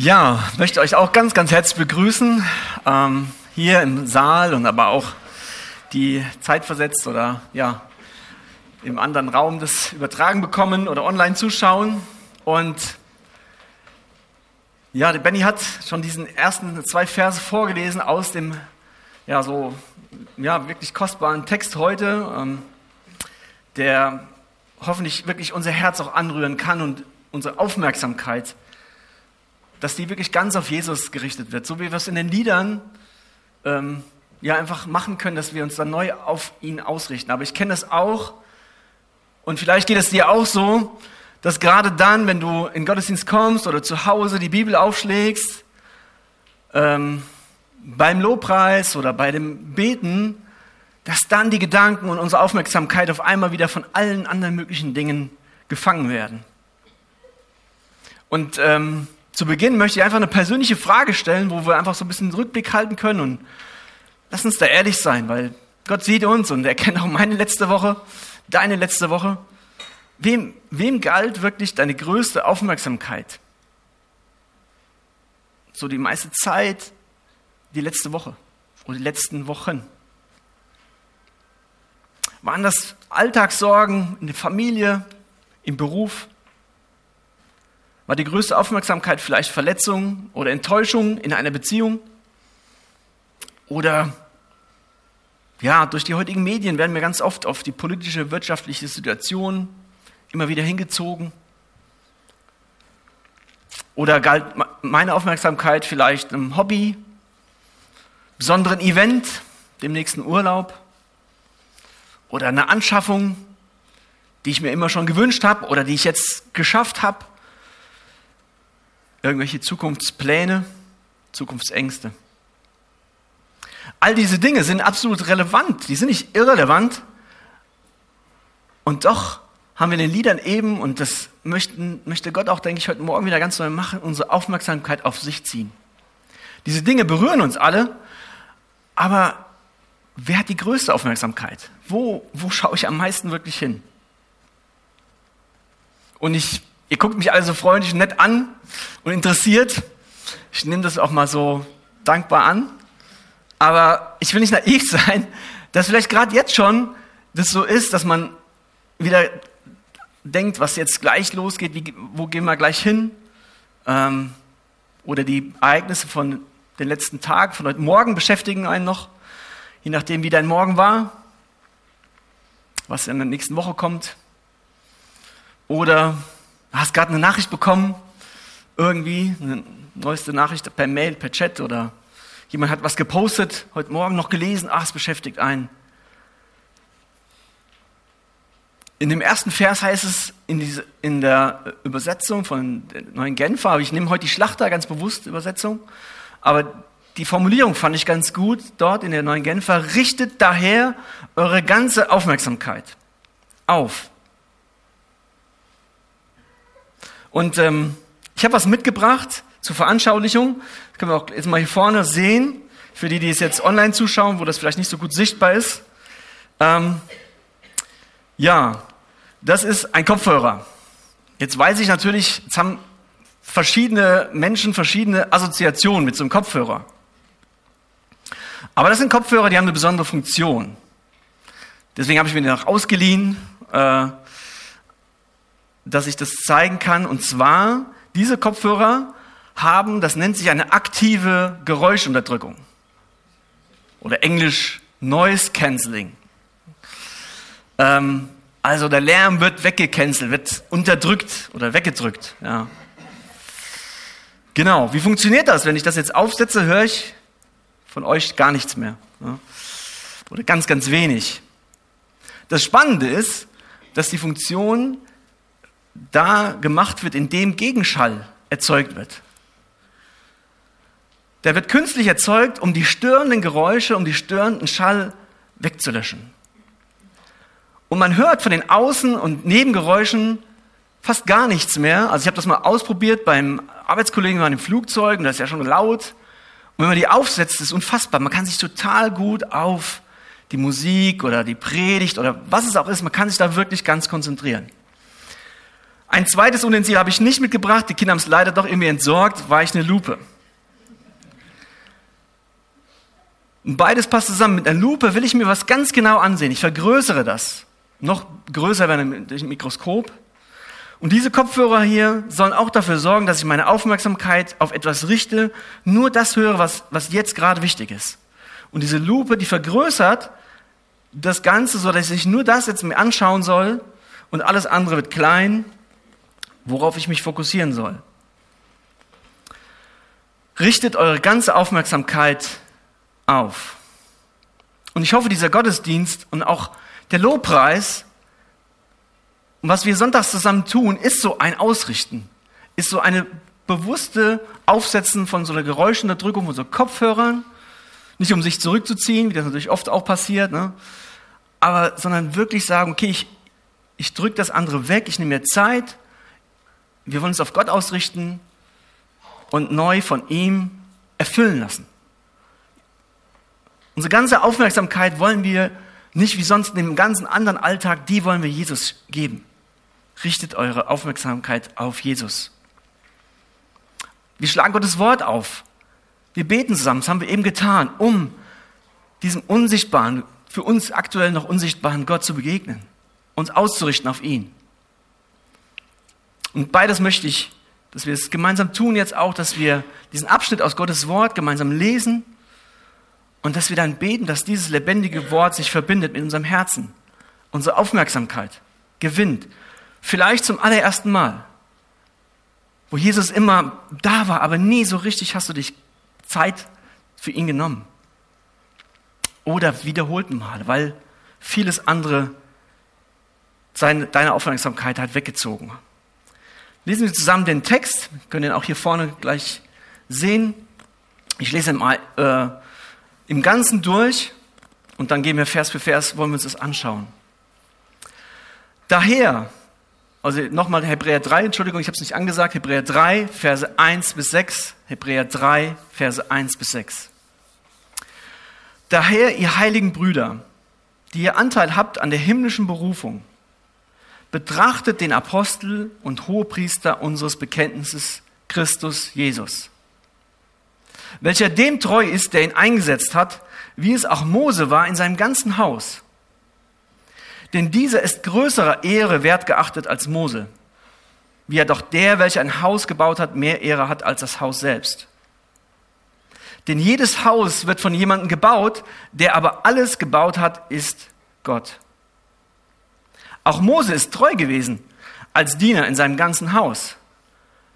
Ja, möchte euch auch ganz, ganz herzlich begrüßen, ähm, hier im Saal und aber auch die zeitversetzt oder ja, im anderen Raum das übertragen bekommen oder online zuschauen. Und ja, der Benny hat schon diesen ersten zwei Verse vorgelesen aus dem, ja, so, ja, wirklich kostbaren Text heute, ähm, der hoffentlich wirklich unser Herz auch anrühren kann und unsere Aufmerksamkeit dass die wirklich ganz auf Jesus gerichtet wird, so wie wir es in den Liedern ähm, ja einfach machen können, dass wir uns dann neu auf ihn ausrichten. Aber ich kenne das auch und vielleicht geht es dir auch so, dass gerade dann, wenn du in Gottesdienst kommst oder zu Hause die Bibel aufschlägst, ähm, beim Lobpreis oder bei dem Beten, dass dann die Gedanken und unsere Aufmerksamkeit auf einmal wieder von allen anderen möglichen Dingen gefangen werden. Und ähm, zu Beginn möchte ich einfach eine persönliche Frage stellen, wo wir einfach so ein bisschen Rückblick halten können und lass uns da ehrlich sein, weil Gott sieht uns und er kennt auch meine letzte Woche, deine letzte Woche. Wem, wem galt wirklich deine größte Aufmerksamkeit? So die meiste Zeit, die letzte Woche oder die letzten Wochen. Waren das Alltagssorgen in der Familie, im Beruf? War die größte Aufmerksamkeit vielleicht Verletzung oder Enttäuschung in einer Beziehung? Oder ja, durch die heutigen Medien werden wir ganz oft auf die politische, wirtschaftliche Situation immer wieder hingezogen. Oder galt meine Aufmerksamkeit vielleicht einem Hobby, besonderen Event, dem nächsten Urlaub oder einer Anschaffung, die ich mir immer schon gewünscht habe oder die ich jetzt geschafft habe irgendwelche Zukunftspläne, Zukunftsängste. All diese Dinge sind absolut relevant, die sind nicht irrelevant. Und doch haben wir in den Liedern eben, und das möchten, möchte Gott auch, denke ich, heute Morgen wieder ganz neu machen, unsere Aufmerksamkeit auf sich ziehen. Diese Dinge berühren uns alle, aber wer hat die größte Aufmerksamkeit? Wo, wo schaue ich am meisten wirklich hin? Und ich Ihr guckt mich alle so freundlich und nett an und interessiert. Ich nehme das auch mal so dankbar an. Aber ich will nicht naiv sein, dass vielleicht gerade jetzt schon das so ist, dass man wieder denkt, was jetzt gleich losgeht, wie, wo gehen wir gleich hin? Ähm, oder die Ereignisse von den letzten Tagen, von heute Morgen beschäftigen einen noch, je nachdem, wie dein Morgen war, was in der nächsten Woche kommt. Oder hast gerade eine Nachricht bekommen, irgendwie, eine neueste Nachricht per Mail, per Chat oder jemand hat was gepostet, heute Morgen noch gelesen, ach, es beschäftigt einen. In dem ersten Vers heißt es in, diese, in der Übersetzung von der neuen Genfer, aber ich nehme heute die Schlachter ganz bewusst Übersetzung, aber die Formulierung fand ich ganz gut dort in der neuen Genfer, richtet daher eure ganze Aufmerksamkeit auf Und ähm, ich habe was mitgebracht zur Veranschaulichung. Das können wir auch jetzt mal hier vorne sehen. Für die, die es jetzt online zuschauen, wo das vielleicht nicht so gut sichtbar ist. Ähm, ja, das ist ein Kopfhörer. Jetzt weiß ich natürlich, jetzt haben verschiedene Menschen verschiedene Assoziationen mit so einem Kopfhörer. Aber das sind Kopfhörer, die haben eine besondere Funktion. Deswegen habe ich mir den auch ausgeliehen. Äh, dass ich das zeigen kann. Und zwar, diese Kopfhörer haben, das nennt sich eine aktive Geräuschunterdrückung. Oder englisch Noise Cancelling. Ähm, also der Lärm wird weggecancelt, wird unterdrückt oder weggedrückt. Ja. Genau, wie funktioniert das? Wenn ich das jetzt aufsetze, höre ich von euch gar nichts mehr. Ja. Oder ganz, ganz wenig. Das Spannende ist, dass die Funktion da gemacht wird, in dem Gegenschall erzeugt wird. Der wird künstlich erzeugt, um die störenden Geräusche, um die störenden Schall wegzulöschen. Und man hört von den Außen- und Nebengeräuschen fast gar nichts mehr. Also ich habe das mal ausprobiert beim Arbeitskollegen in im Flugzeug und das ist ja schon laut. Und wenn man die aufsetzt, ist unfassbar. Man kann sich total gut auf die Musik oder die Predigt oder was es auch ist, man kann sich da wirklich ganz konzentrieren. Ein zweites Utensil habe ich nicht mitgebracht. Die Kinder haben es leider doch irgendwie entsorgt. War ich eine Lupe. Und beides passt zusammen. Mit einer Lupe will ich mir was ganz genau ansehen. Ich vergrößere das. Noch größer werden durch ein Mikroskop. Und diese Kopfhörer hier sollen auch dafür sorgen, dass ich meine Aufmerksamkeit auf etwas richte, nur das höre, was, was jetzt gerade wichtig ist. Und diese Lupe, die vergrößert das Ganze, so dass ich nur das jetzt mir anschauen soll und alles andere wird klein, worauf ich mich fokussieren soll. Richtet eure ganze Aufmerksamkeit auf. Und ich hoffe, dieser Gottesdienst und auch der Lobpreis, was wir sonntags zusammen tun, ist so ein Ausrichten, ist so eine bewusste Aufsetzen von so einer Geräuschunterdrückung von so Kopfhörern, nicht um sich zurückzuziehen, wie das natürlich oft auch passiert, ne? aber sondern wirklich sagen, okay, ich, ich drücke das andere weg, ich nehme mir Zeit, wir wollen uns auf Gott ausrichten und neu von ihm erfüllen lassen. Unsere ganze Aufmerksamkeit wollen wir nicht wie sonst in dem ganzen anderen Alltag, die wollen wir Jesus geben. Richtet eure Aufmerksamkeit auf Jesus. Wir schlagen Gottes Wort auf. Wir beten zusammen, das haben wir eben getan, um diesem unsichtbaren, für uns aktuell noch unsichtbaren Gott zu begegnen, uns auszurichten auf ihn. Und beides möchte ich, dass wir es gemeinsam tun jetzt auch, dass wir diesen Abschnitt aus Gottes Wort gemeinsam lesen und dass wir dann beten, dass dieses lebendige Wort sich verbindet mit unserem Herzen, unsere Aufmerksamkeit gewinnt. Vielleicht zum allerersten Mal, wo Jesus immer da war, aber nie so richtig hast du dich Zeit für ihn genommen. Oder wiederholten Mal, weil vieles andere seine, deine Aufmerksamkeit hat weggezogen. Lesen wir zusammen den Text, wir können den auch hier vorne gleich sehen. Ich lese mal äh, im Ganzen durch und dann gehen wir Vers für Vers, wollen wir uns das anschauen. Daher, also nochmal Hebräer 3, Entschuldigung, ich habe es nicht angesagt, Hebräer 3, Verse 1 bis 6, Hebräer 3, Verse 1 bis 6. Daher, ihr heiligen Brüder, die ihr Anteil habt an der himmlischen Berufung, betrachtet den Apostel und Hohepriester unseres Bekenntnisses, Christus Jesus welcher dem treu ist, der ihn eingesetzt hat, wie es auch Mose war in seinem ganzen Haus. Denn dieser ist größerer Ehre wert geachtet als Mose, wie er doch der, welcher ein Haus gebaut hat, mehr Ehre hat als das Haus selbst. Denn jedes Haus wird von jemandem gebaut, der aber alles gebaut hat, ist Gott. Auch Mose ist treu gewesen als Diener in seinem ganzen Haus,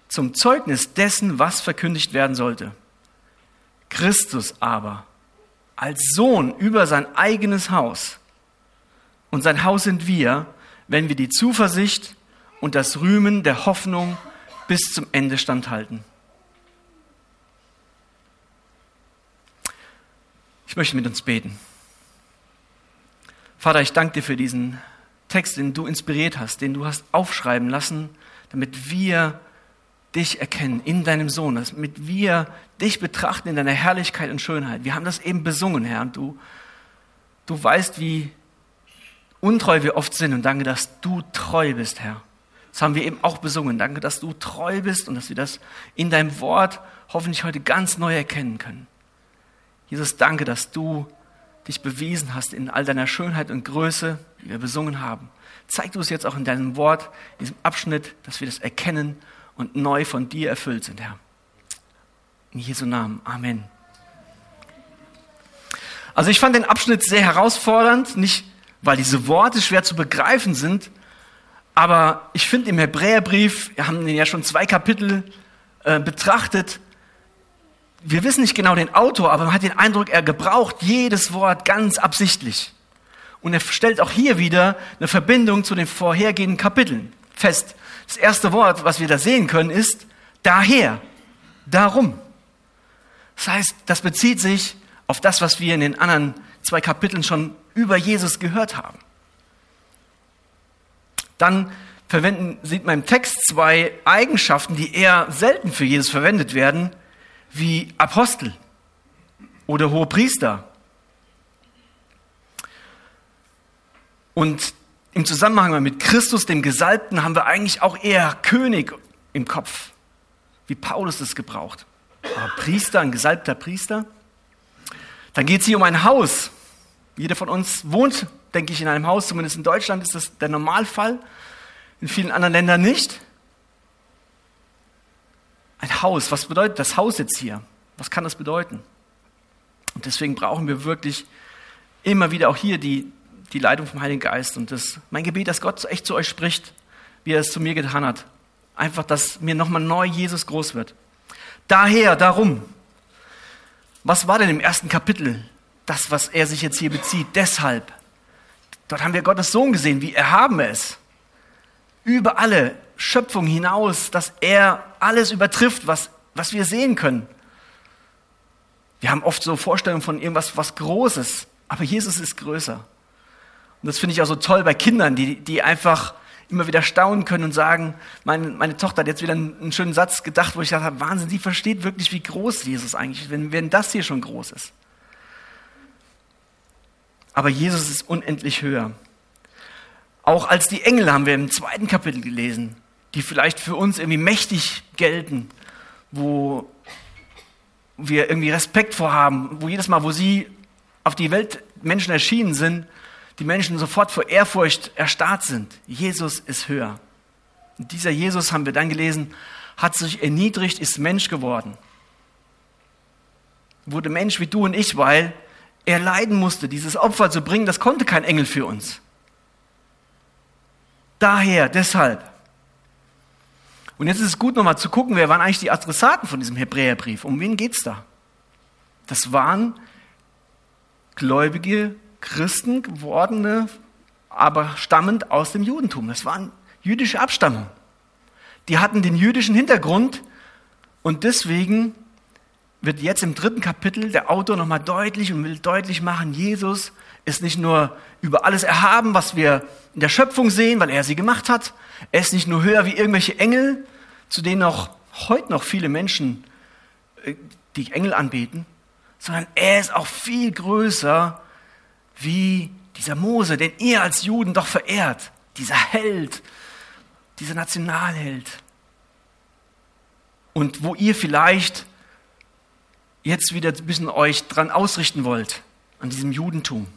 zum Zeugnis dessen, was verkündigt werden sollte. Christus aber als Sohn über sein eigenes Haus. Und sein Haus sind wir, wenn wir die Zuversicht und das Rühmen der Hoffnung bis zum Ende standhalten. Ich möchte mit uns beten. Vater, ich danke dir für diesen Text, den du inspiriert hast, den du hast aufschreiben lassen, damit wir dich erkennen in deinem Sohn, damit wir dich betrachten in deiner Herrlichkeit und Schönheit. Wir haben das eben besungen, Herr, und du, du weißt, wie untreu wir oft sind und danke, dass du treu bist, Herr. Das haben wir eben auch besungen. Danke, dass du treu bist und dass wir das in deinem Wort hoffentlich heute ganz neu erkennen können. Jesus, danke, dass du dich bewiesen hast in all deiner Schönheit und Größe, die wir besungen haben. Zeig du es jetzt auch in deinem Wort, in diesem Abschnitt, dass wir das erkennen und neu von dir erfüllt sind, Herr. In Jesu Namen. Amen. Also ich fand den Abschnitt sehr herausfordernd, nicht weil diese Worte schwer zu begreifen sind, aber ich finde im Hebräerbrief, wir haben den ja schon zwei Kapitel äh, betrachtet, wir wissen nicht genau den Autor, aber man hat den Eindruck, er gebraucht jedes Wort ganz absichtlich. Und er stellt auch hier wieder eine Verbindung zu den vorhergehenden Kapiteln fest. Das erste Wort, was wir da sehen können, ist daher, darum. Das heißt, das bezieht sich auf das, was wir in den anderen zwei Kapiteln schon über Jesus gehört haben. Dann verwenden, sieht man im Text zwei Eigenschaften, die eher selten für Jesus verwendet werden, wie Apostel oder hohe Priester. Und im Zusammenhang mit Christus, dem Gesalbten, haben wir eigentlich auch eher König im Kopf, wie Paulus es gebraucht. Aber Priester, ein gesalbter Priester. Dann geht es hier um ein Haus. Jeder von uns wohnt, denke ich, in einem Haus. Zumindest in Deutschland ist das der Normalfall. In vielen anderen Ländern nicht. Ein Haus. Was bedeutet das Haus jetzt hier? Was kann das bedeuten? Und deswegen brauchen wir wirklich immer wieder auch hier die, die Leitung vom Heiligen Geist. Und das, mein Gebet, dass Gott echt zu euch spricht, wie er es zu mir getan hat. Einfach, dass mir nochmal neu Jesus groß wird. Daher, darum. Was war denn im ersten Kapitel das, was er sich jetzt hier bezieht? Deshalb. Dort haben wir Gottes Sohn gesehen, wie erhaben er ist. Über alle Schöpfung hinaus, dass er alles übertrifft, was, was wir sehen können. Wir haben oft so Vorstellungen von irgendwas, was Großes, aber Jesus ist größer. Und das finde ich auch so toll bei Kindern, die, die einfach immer wieder staunen können und sagen, meine, meine Tochter hat jetzt wieder einen, schönen Satz gedacht, wo ich habe, Wahnsinn, sie versteht wirklich, wie groß Jesus eigentlich ist, wenn, wenn das hier schon groß ist. Aber Jesus ist unendlich höher. Auch als die Engel haben wir im zweiten Kapitel gelesen, die vielleicht für uns irgendwie mächtig gelten, wo wir irgendwie Respekt vorhaben, wo jedes Mal, wo sie auf die Welt Menschen erschienen sind, die Menschen sofort vor Ehrfurcht erstarrt sind. Jesus ist höher. Und dieser Jesus, haben wir dann gelesen, hat sich erniedrigt, ist Mensch geworden. Wurde Mensch wie du und ich, weil er leiden musste, dieses Opfer zu bringen, das konnte kein Engel für uns. Daher, deshalb. Und jetzt ist es gut, nochmal zu gucken, wer waren eigentlich die Adressaten von diesem Hebräerbrief? Um wen geht es da? Das waren gläubige Christen gewordene, aber stammend aus dem Judentum. Das waren jüdische Abstammung. Die hatten den jüdischen Hintergrund und deswegen wird jetzt im dritten Kapitel der Autor nochmal deutlich und will deutlich machen, Jesus ist nicht nur über alles erhaben, was wir in der Schöpfung sehen, weil er sie gemacht hat. Er ist nicht nur höher wie irgendwelche Engel, zu denen auch heute noch viele Menschen äh, die Engel anbeten, sondern er ist auch viel größer wie dieser Mose, den ihr als Juden doch verehrt, dieser Held, dieser Nationalheld. Und wo ihr vielleicht jetzt wieder ein bisschen euch dran ausrichten wollt, an diesem Judentum.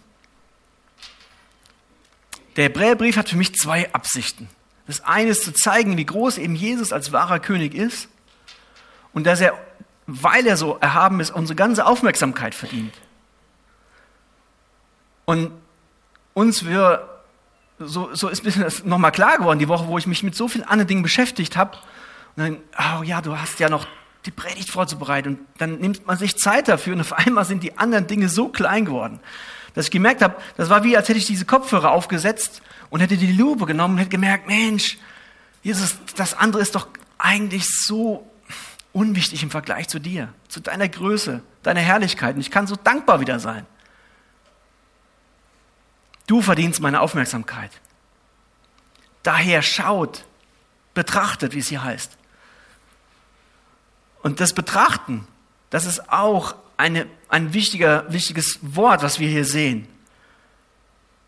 Der Hebräerbrief hat für mich zwei Absichten. Das eine ist zu zeigen, wie groß eben Jesus als wahrer König ist und dass er, weil er so erhaben ist, unsere ganze Aufmerksamkeit verdient. Und uns wir, so, so ist bisschen das nochmal klar geworden, die Woche, wo ich mich mit so vielen anderen Dingen beschäftigt habe. Und dann, oh ja, du hast ja noch die Predigt vorzubereiten. Und dann nimmt man sich Zeit dafür und auf einmal sind die anderen Dinge so klein geworden, dass ich gemerkt habe, das war wie, als hätte ich diese Kopfhörer aufgesetzt und hätte die Lupe genommen und hätte gemerkt, Mensch, Jesus, das andere ist doch eigentlich so unwichtig im Vergleich zu dir, zu deiner Größe, deiner Herrlichkeit. Und ich kann so dankbar wieder sein. Du verdienst meine Aufmerksamkeit. Daher schaut, betrachtet, wie es hier heißt. Und das Betrachten, das ist auch eine, ein wichtiger, wichtiges Wort, was wir hier sehen,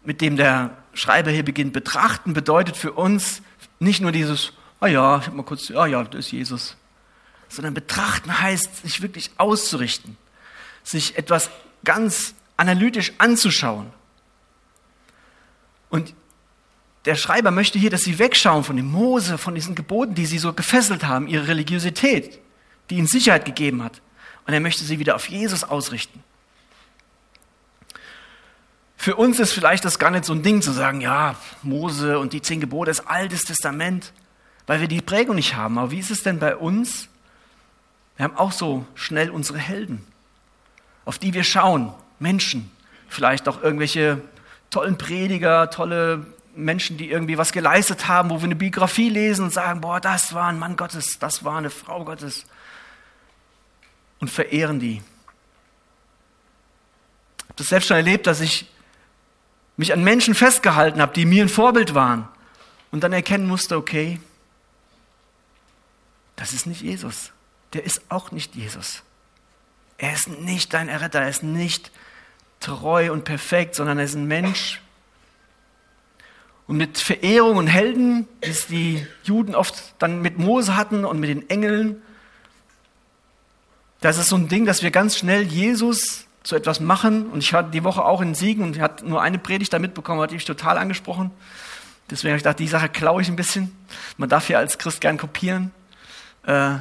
mit dem der Schreiber hier beginnt. Betrachten bedeutet für uns nicht nur dieses, ah ja, ich habe mal kurz, ah ja, das ist Jesus, sondern betrachten heißt, sich wirklich auszurichten, sich etwas ganz analytisch anzuschauen. Und der Schreiber möchte hier, dass sie wegschauen von dem Mose, von diesen Geboten, die sie so gefesselt haben, ihre Religiosität, die ihnen Sicherheit gegeben hat. Und er möchte sie wieder auf Jesus ausrichten. Für uns ist vielleicht das gar nicht so ein Ding zu sagen, ja, Mose und die zehn Gebote ist altes Testament, weil wir die Prägung nicht haben. Aber wie ist es denn bei uns? Wir haben auch so schnell unsere Helden, auf die wir schauen, Menschen, vielleicht auch irgendwelche tollen Prediger, tolle Menschen, die irgendwie was geleistet haben, wo wir eine Biografie lesen und sagen, boah, das war ein Mann Gottes, das war eine Frau Gottes. Und verehren die. Ich habe das selbst schon erlebt, dass ich mich an Menschen festgehalten habe, die mir ein Vorbild waren und dann erkennen musste, okay, das ist nicht Jesus. Der ist auch nicht Jesus. Er ist nicht dein Erretter, er ist nicht treu und perfekt, sondern er ist ein Mensch. und mit Verehrung und Helden, die die Juden oft dann mit Mose hatten und mit den Engeln. Das ist so ein Ding, dass wir ganz schnell Jesus zu etwas machen. Und ich hatte die Woche auch in Siegen und hat nur eine Predigt da mitbekommen, hat mich total angesprochen. Deswegen habe ich gedacht, die Sache klaue ich ein bisschen. Man darf ja als Christ gern kopieren äh,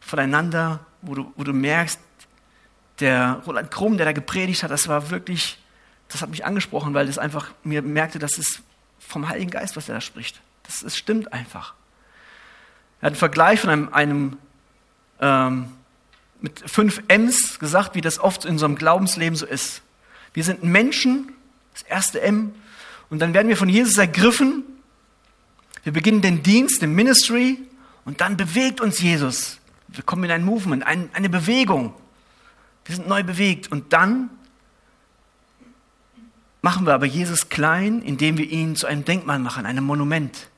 voneinander, wo du, wo du merkst, der Roland Krumm, der da gepredigt hat, das war wirklich, das hat mich angesprochen, weil das einfach mir merkte, dass es vom Heiligen Geist, was er da spricht. Das, das stimmt einfach. Er hat einen Vergleich von einem, einem ähm, mit fünf M's gesagt, wie das oft in unserem Glaubensleben so ist. Wir sind Menschen, das erste M, und dann werden wir von Jesus ergriffen. Wir beginnen den Dienst, den Ministry, und dann bewegt uns Jesus. Wir kommen in ein Movement, ein, eine Bewegung. Wir sind neu bewegt. Und dann machen wir aber Jesus klein, indem wir ihn zu einem Denkmal machen, einem Monument.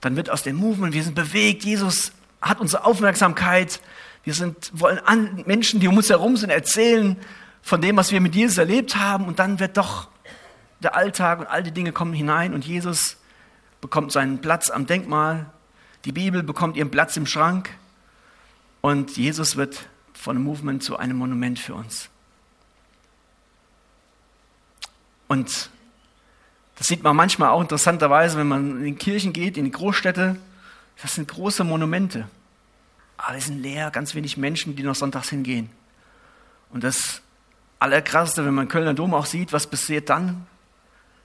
Dann wird aus dem Movement, wir sind bewegt, Jesus hat unsere Aufmerksamkeit, wir sind, wollen an Menschen, die um uns herum sind, erzählen von dem, was wir mit Jesus erlebt haben und dann wird doch der Alltag und all die Dinge kommen hinein und Jesus bekommt seinen Platz am Denkmal, die Bibel bekommt ihren Platz im Schrank und Jesus wird von dem Movement zu einem Monument für uns. Und das sieht man manchmal auch interessanterweise, wenn man in die Kirchen geht, in die Großstädte. Das sind große Monumente. Aber die sind leer, ganz wenig Menschen, die noch sonntags hingehen. Und das Allerkrasseste, wenn man Kölner Dom auch sieht, was passiert dann?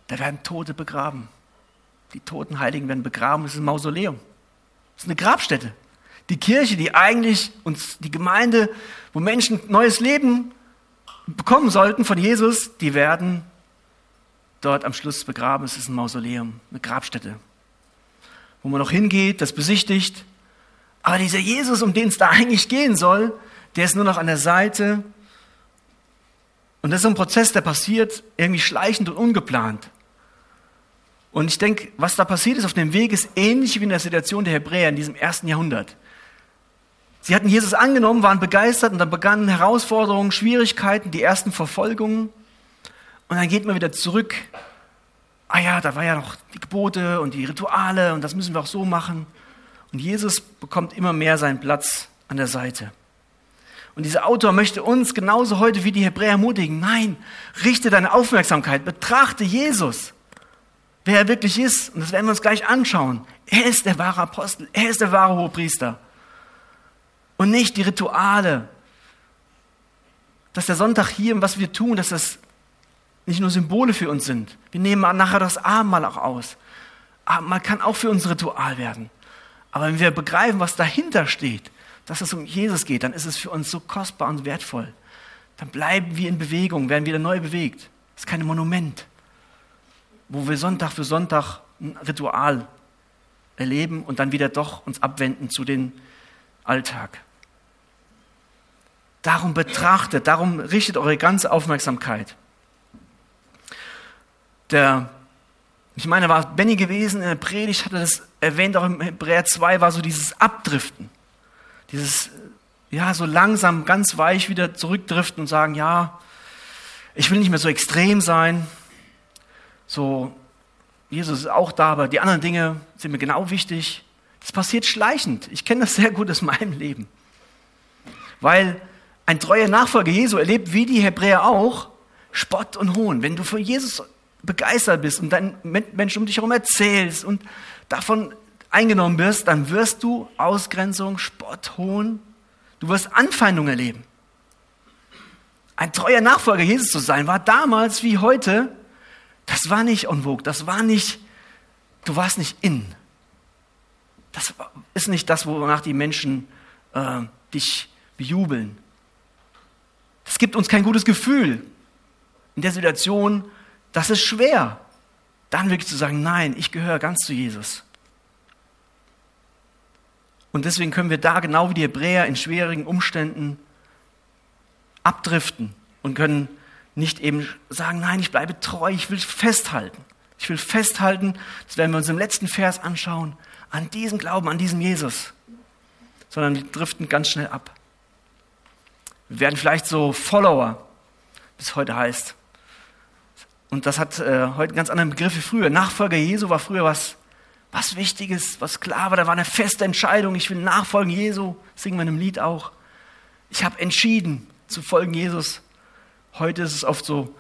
Da werden Tote begraben. Die toten Heiligen werden begraben. Das ist ein Mausoleum. Das ist eine Grabstätte. Die Kirche, die eigentlich uns, die Gemeinde, wo Menschen neues Leben bekommen sollten von Jesus, die werden dort am Schluss begraben. Es ist ein Mausoleum, eine Grabstätte, wo man noch hingeht, das besichtigt. Aber dieser Jesus, um den es da eigentlich gehen soll, der ist nur noch an der Seite. Und das ist so ein Prozess, der passiert irgendwie schleichend und ungeplant. Und ich denke, was da passiert ist auf dem Weg, ist ähnlich wie in der Situation der Hebräer in diesem ersten Jahrhundert. Sie hatten Jesus angenommen, waren begeistert und dann begannen Herausforderungen, Schwierigkeiten, die ersten Verfolgungen. Und dann geht man wieder zurück. Ah ja, da war ja noch die Gebote und die Rituale und das müssen wir auch so machen. Und Jesus bekommt immer mehr seinen Platz an der Seite. Und dieser Autor möchte uns genauso heute wie die Hebräer ermutigen. Nein, richte deine Aufmerksamkeit, betrachte Jesus, wer er wirklich ist. Und das werden wir uns gleich anschauen. Er ist der wahre Apostel, er ist der wahre Hohepriester. Und nicht die Rituale. Dass der Sonntag hier und was wir tun, dass das nicht nur Symbole für uns sind. Wir nehmen nachher das Abendmahl auch aus. Abendmahl kann auch für uns Ritual werden. Aber wenn wir begreifen, was dahinter steht, dass es um Jesus geht, dann ist es für uns so kostbar und wertvoll. Dann bleiben wir in Bewegung, werden wieder neu bewegt. Das ist kein Monument, wo wir Sonntag für Sonntag ein Ritual erleben und dann wieder doch uns abwenden zu dem Alltag. Darum betrachtet, darum richtet eure ganze Aufmerksamkeit der, ich meine, war Benny gewesen in der Predigt, hatte das erwähnt, auch im Hebräer 2 war so dieses Abdriften. Dieses, ja, so langsam, ganz weich wieder zurückdriften und sagen, ja, ich will nicht mehr so extrem sein. So, Jesus ist auch da, aber die anderen Dinge sind mir genau wichtig. Das passiert schleichend. Ich kenne das sehr gut aus meinem Leben. Weil ein treuer Nachfolger Jesu erlebt, wie die Hebräer auch, Spott und Hohn. Wenn du für Jesus begeistert bist und deinen Menschen um dich herum erzählst und davon eingenommen wirst, dann wirst du Ausgrenzung, Spott, Hohn, du wirst Anfeindung erleben. Ein treuer Nachfolger Jesus zu sein, war damals wie heute, das war nicht en vogue, das war nicht, du warst nicht in. Das ist nicht das, wonach die Menschen äh, dich bejubeln. Das gibt uns kein gutes Gefühl. In der Situation, das ist schwer. Dann wirklich zu sagen, nein, ich gehöre ganz zu Jesus. Und deswegen können wir da genau wie die Hebräer in schwierigen Umständen abdriften und können nicht eben sagen, nein, ich bleibe treu, ich will festhalten. Ich will festhalten, das werden wir uns im letzten Vers anschauen, an diesem Glauben, an diesem Jesus. Sondern wir driften ganz schnell ab. Wir werden vielleicht so Follower, wie es heute heißt Und das hat äh, heute einen ganz anderen Begriff wie früher. Nachfolger Jesu war früher was, was Wichtiges, was klar war. Da war eine feste Entscheidung. Ich will nachfolgen Jesu. Singen wir in einem Lied auch. Ich habe entschieden zu folgen Jesus. Heute ist es oft so,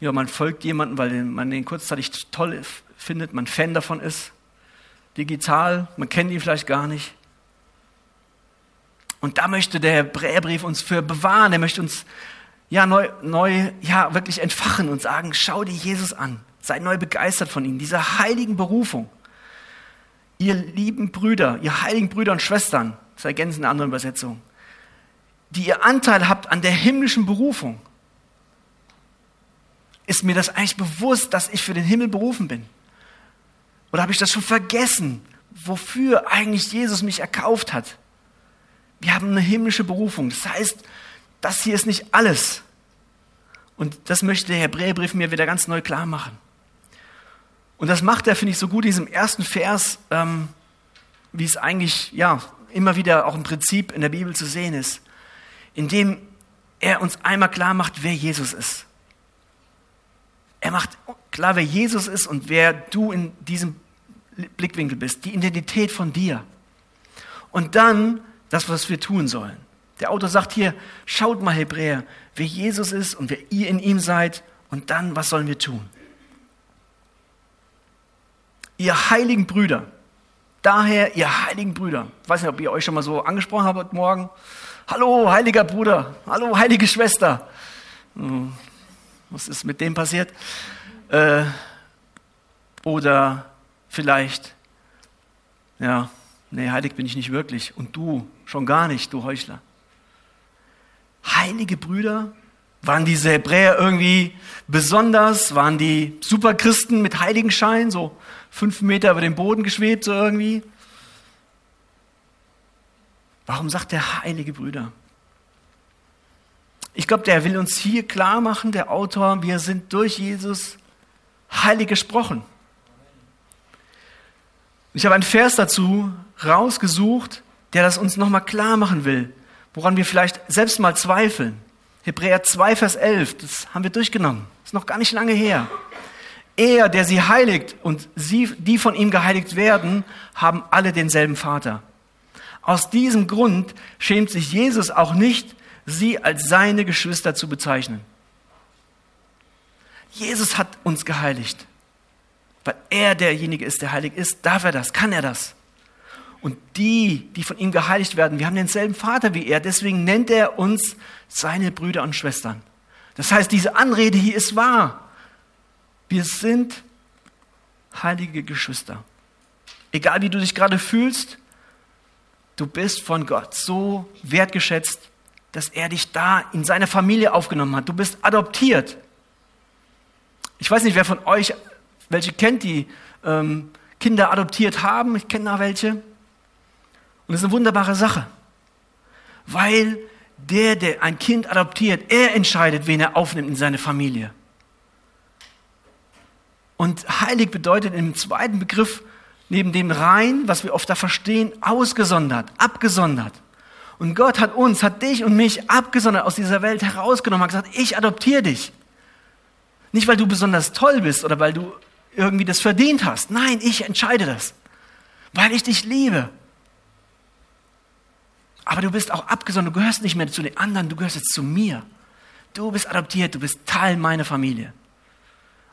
ja, man folgt jemandem, weil man den kurzzeitig toll findet, man Fan davon ist. Digital, man kennt ihn vielleicht gar nicht. Und da möchte der Hebräerbrief uns für bewahren. Er möchte uns ja neu, neu, ja wirklich entfachen und sagen: Schau dir Jesus an, sei neu begeistert von ihm, dieser heiligen Berufung. Ihr lieben Brüder, ihr heiligen Brüder und Schwestern, das ergänzen eine andere Übersetzung, die ihr Anteil habt an der himmlischen Berufung ist mir das eigentlich bewusst, dass ich für den Himmel berufen bin? Oder habe ich das schon vergessen, wofür eigentlich Jesus mich erkauft hat? Wir haben eine himmlische Berufung. Das heißt, das hier ist nicht alles. Und das möchte der Hebräerbrief mir wieder ganz neu klar machen. Und das macht er, finde ich, so gut in diesem ersten Vers, ähm, wie es eigentlich ja immer wieder auch im Prinzip in der Bibel zu sehen ist, indem er uns einmal klar macht, wer Jesus ist. Er macht klar, wer Jesus ist und wer du in diesem Blickwinkel bist, die Identität von dir. Und dann das, was wir tun sollen. Der Autor sagt hier, schaut mal Hebräer, wer Jesus ist und wer ihr in ihm seid und dann, was sollen wir tun? Ihr heiligen Brüder, daher ihr heiligen Brüder, ich weiß nicht, ob ihr euch schon mal so angesprochen habt heute Morgen. Hallo, heiliger Bruder, hallo, heilige Schwester. Hm. Was ist mit dem passiert? Äh, oder vielleicht, ja, nee, heilig bin ich nicht wirklich. Und du schon gar nicht, du Heuchler. Heilige Brüder, waren diese Hebräer irgendwie besonders? Waren die Superchristen mit Heiligenschein, so fünf Meter über den Boden geschwebt, so irgendwie? Warum sagt der heilige Brüder? Ich glaube, der will uns hier klar machen, der Autor, wir sind durch Jesus heilig gesprochen. Ich habe einen Vers dazu rausgesucht, der das uns nochmal klar machen will, woran wir vielleicht selbst mal zweifeln. Hebräer 2, Vers 11, das haben wir durchgenommen. Das ist noch gar nicht lange her. Er, der sie heiligt und sie, die von ihm geheiligt werden, haben alle denselben Vater. Aus diesem Grund schämt sich Jesus auch nicht, sie als seine Geschwister zu bezeichnen. Jesus hat uns geheiligt. Weil er derjenige ist, der heilig ist, darf er das, kann er das. Und die, die von ihm geheiligt werden, wir haben denselben Vater wie er, deswegen nennt er uns seine Brüder und Schwestern. Das heißt, diese Anrede hier ist wahr. Wir sind heilige Geschwister. Egal wie du dich gerade fühlst, du bist von Gott so wertgeschätzt, dass er dich da in seine Familie aufgenommen hat. Du bist adoptiert. Ich weiß nicht, wer von euch welche kennt, die ähm, Kinder adoptiert haben. Ich kenne da welche. Und das ist eine wunderbare Sache. Weil der, der ein Kind adoptiert, er entscheidet, wen er aufnimmt in seine Familie. Und heilig bedeutet im zweiten Begriff neben dem rein, was wir oft da verstehen, ausgesondert, abgesondert. Und Gott hat uns, hat dich und mich abgesondert aus dieser Welt herausgenommen, hat gesagt, ich adoptiere dich. Nicht, weil du besonders toll bist oder weil du irgendwie das verdient hast. Nein, ich entscheide das. Weil ich dich liebe. Aber du bist auch abgesondert, du gehörst nicht mehr zu den anderen, du gehörst jetzt zu mir. Du bist adoptiert, du bist Teil meiner Familie.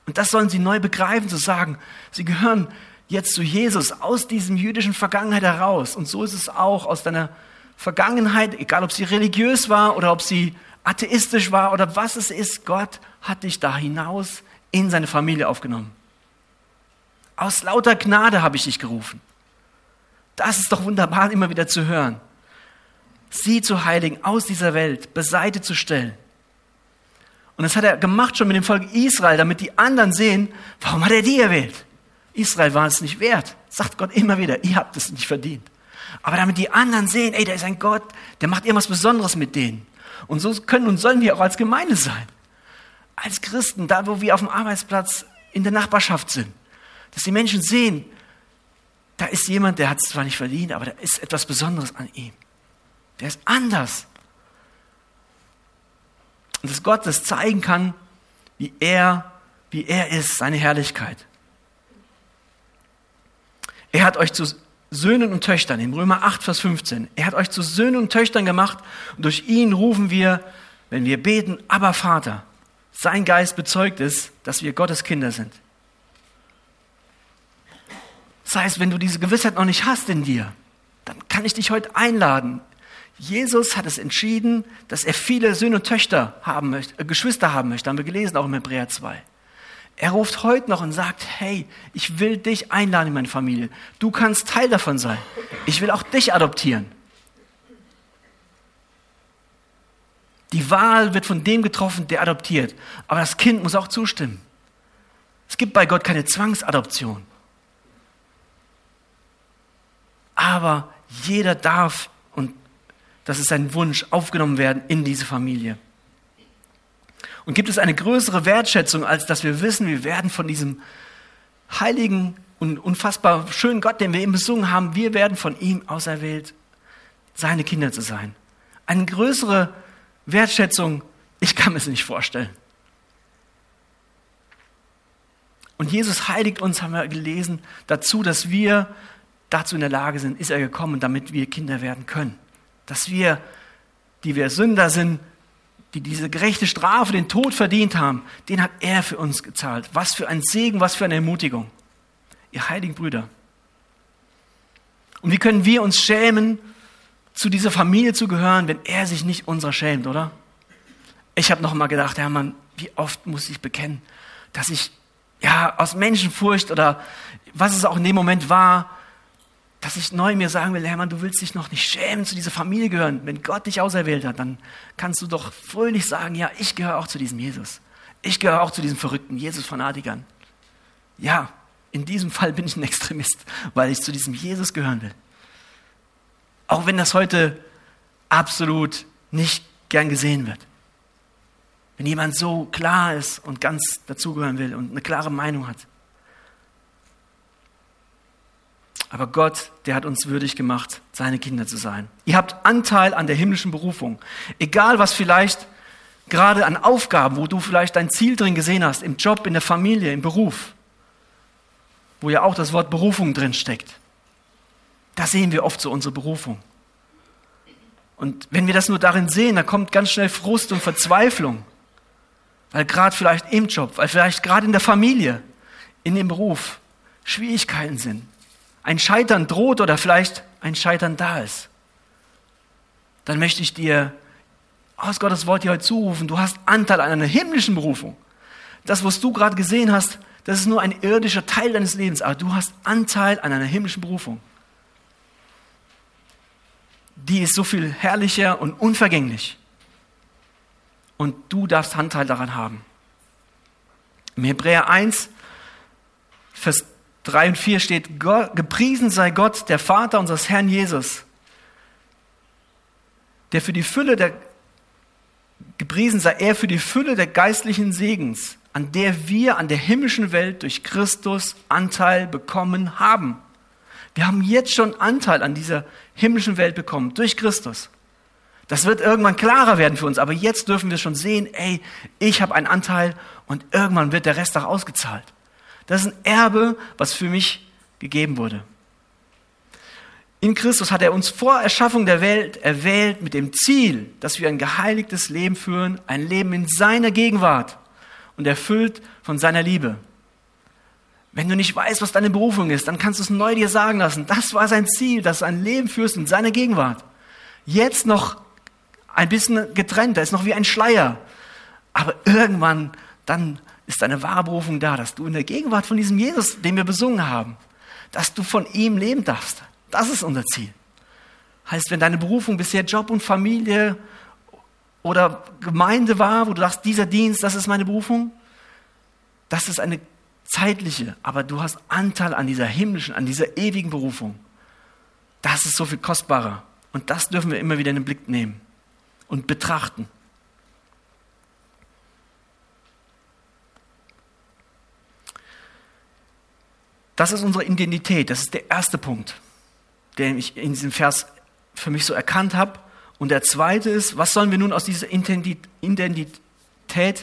Und das sollen sie neu begreifen, zu sagen, sie gehören jetzt zu Jesus aus diesem jüdischen Vergangenheit heraus. Und so ist es auch aus deiner Vergangenheit, egal ob sie religiös war oder ob sie atheistisch war oder was es ist, Gott hat dich da hinaus in seine Familie aufgenommen. Aus lauter Gnade habe ich dich gerufen. Das ist doch wunderbar immer wieder zu hören. Sie zu heiligen, aus dieser Welt, beiseite zu stellen. Und das hat er gemacht schon mit dem Volk Israel, damit die anderen sehen, warum hat er die erwählt? Israel war es nicht wert, sagt Gott immer wieder, ihr habt es nicht verdient. Aber damit die anderen sehen, ey, da ist ein Gott, der macht irgendwas Besonderes mit denen. Und so können und sollen wir auch als Gemeinde sein. Als Christen, da wo wir auf dem Arbeitsplatz in der Nachbarschaft sind. Dass die Menschen sehen, da ist jemand, der hat es zwar nicht verdient, aber da ist etwas Besonderes an ihm. Der ist anders. Und dass Gott das zeigen kann, wie er wie er ist, seine Herrlichkeit. Er hat euch zu Söhnen und Töchtern, in Römer 8, Vers 15, er hat euch zu Söhnen und Töchtern gemacht und durch ihn rufen wir, wenn wir beten, aber Vater. Sein Geist bezeugt es, dass wir Gottes Kinder sind. Das heißt, wenn du diese Gewissheit noch nicht hast in dir, dann kann ich dich heute einladen. Jesus hat es entschieden, dass er viele Söhne und Töchter haben möchte, äh, Geschwister haben möchte, haben wir gelesen, auch im Hebräer 2. Er ruft heute noch und sagt, hey, ich will dich einladen in meine Familie. Du kannst Teil davon sein. Ich will auch dich adoptieren. Die Wahl wird von dem getroffen, der adoptiert. Aber das Kind muss auch zustimmen. Es gibt bei Gott keine Zwangsadoption. Aber jeder darf, das ist sein Wunsch, aufgenommen werden in diese Familie. Und gibt es eine größere Wertschätzung, als dass wir wissen, wir werden von diesem heiligen und unfassbar schönen Gott, den wir eben besungen haben, wir werden von ihm auserwählt, seine Kinder zu sein. Eine größere Wertschätzung, ich kann mir es nicht vorstellen. Und Jesus heiligt uns, haben wir gelesen, dazu, dass wir dazu in der Lage sind, ist er gekommen, damit wir Kinder werden können. Dass wir, die wir Sünder sind, die diese gerechte Strafe, den Tod verdient haben, den hat er für uns gezahlt. Was für ein Segen, was für eine Ermutigung. Ihr heiligen Brüder. Und wie können wir uns schämen, zu dieser Familie zu gehören, wenn er sich nicht unserer schämt, oder? Ich habe noch mal gedacht, Hermann, wie oft muss ich bekennen, dass ich ja aus Menschenfurcht oder was es auch in dem Moment war, dass ich neu mir sagen will, Hermann, du willst dich noch nicht schämen, zu dieser Familie gehören. Wenn Gott dich auserwählt hat, dann kannst du doch fröhlich sagen, ja, ich gehöre auch zu diesem Jesus. Ich gehöre auch zu diesen verrückten Jesus-Fanatikern. Ja, in diesem Fall bin ich ein Extremist, weil ich zu diesem Jesus gehören will. Auch wenn das heute absolut nicht gern gesehen wird. Wenn jemand so klar ist und ganz dazugehören will und eine klare Meinung hat. Aber Gott, der hat uns würdig gemacht, seine Kinder zu sein. Ihr habt Anteil an der himmlischen Berufung. Egal was vielleicht gerade an Aufgaben, wo du vielleicht dein Ziel drin gesehen hast, im Job, in der Familie, im Beruf, wo ja auch das Wort Berufung drin steckt. Da sehen wir oft so unsere Berufung. Und wenn wir das nur darin sehen, dann kommt ganz schnell Frust und Verzweiflung. Weil gerade vielleicht im Job, weil vielleicht gerade in der Familie, in dem Beruf Schwierigkeiten sind ein Scheitern droht oder vielleicht ein Scheitern da ist, dann möchte ich dir aus Gottes Wort dir heute zurufen, du hast Anteil an einer himmlischen Berufung. Das, was du gerade gesehen hast, das ist nur ein irdischer Teil deines Lebens, aber du hast Anteil an einer himmlischen Berufung. Die ist so viel herrlicher und unvergänglich. Und du darfst Anteil daran haben. Im Hebräer 1, Vers 3 und 4 steht, gepriesen sei Gott, der Vater unseres Herrn Jesus, der für die Fülle der, gepriesen sei er für die Fülle der geistlichen Segens, an der wir an der himmlischen Welt durch Christus Anteil bekommen haben. Wir haben jetzt schon Anteil an dieser himmlischen Welt bekommen, durch Christus. Das wird irgendwann klarer werden für uns, aber jetzt dürfen wir schon sehen, ey, ich habe einen Anteil und irgendwann wird der Rest auch ausgezahlt. Das ist ein Erbe, was für mich gegeben wurde. In Christus hat er uns vor Erschaffung der Welt erwählt mit dem Ziel, dass wir ein geheiligtes Leben führen, ein Leben in seiner Gegenwart und erfüllt von seiner Liebe. Wenn du nicht weißt, was deine Berufung ist, dann kannst du es neu dir sagen lassen. Das war sein Ziel, dass du ein Leben führst in seiner Gegenwart. Jetzt noch ein bisschen getrennt, da ist noch wie ein Schleier. Aber irgendwann, dann ist deine wahre Berufung da, dass du in der Gegenwart von diesem Jesus, den wir besungen haben, dass du von ihm leben darfst. Das ist unser Ziel. Heißt, wenn deine Berufung bisher Job und Familie oder Gemeinde war, wo du sagst, dieser Dienst, das ist meine Berufung, das ist eine zeitliche, aber du hast Anteil an dieser himmlischen, an dieser ewigen Berufung. Das ist so viel kostbarer. Und das dürfen wir immer wieder in den Blick nehmen und betrachten. Das ist unsere Identität. Das ist der erste Punkt, den ich in diesem Vers für mich so erkannt habe. Und der zweite ist, was sollen wir nun aus dieser Identität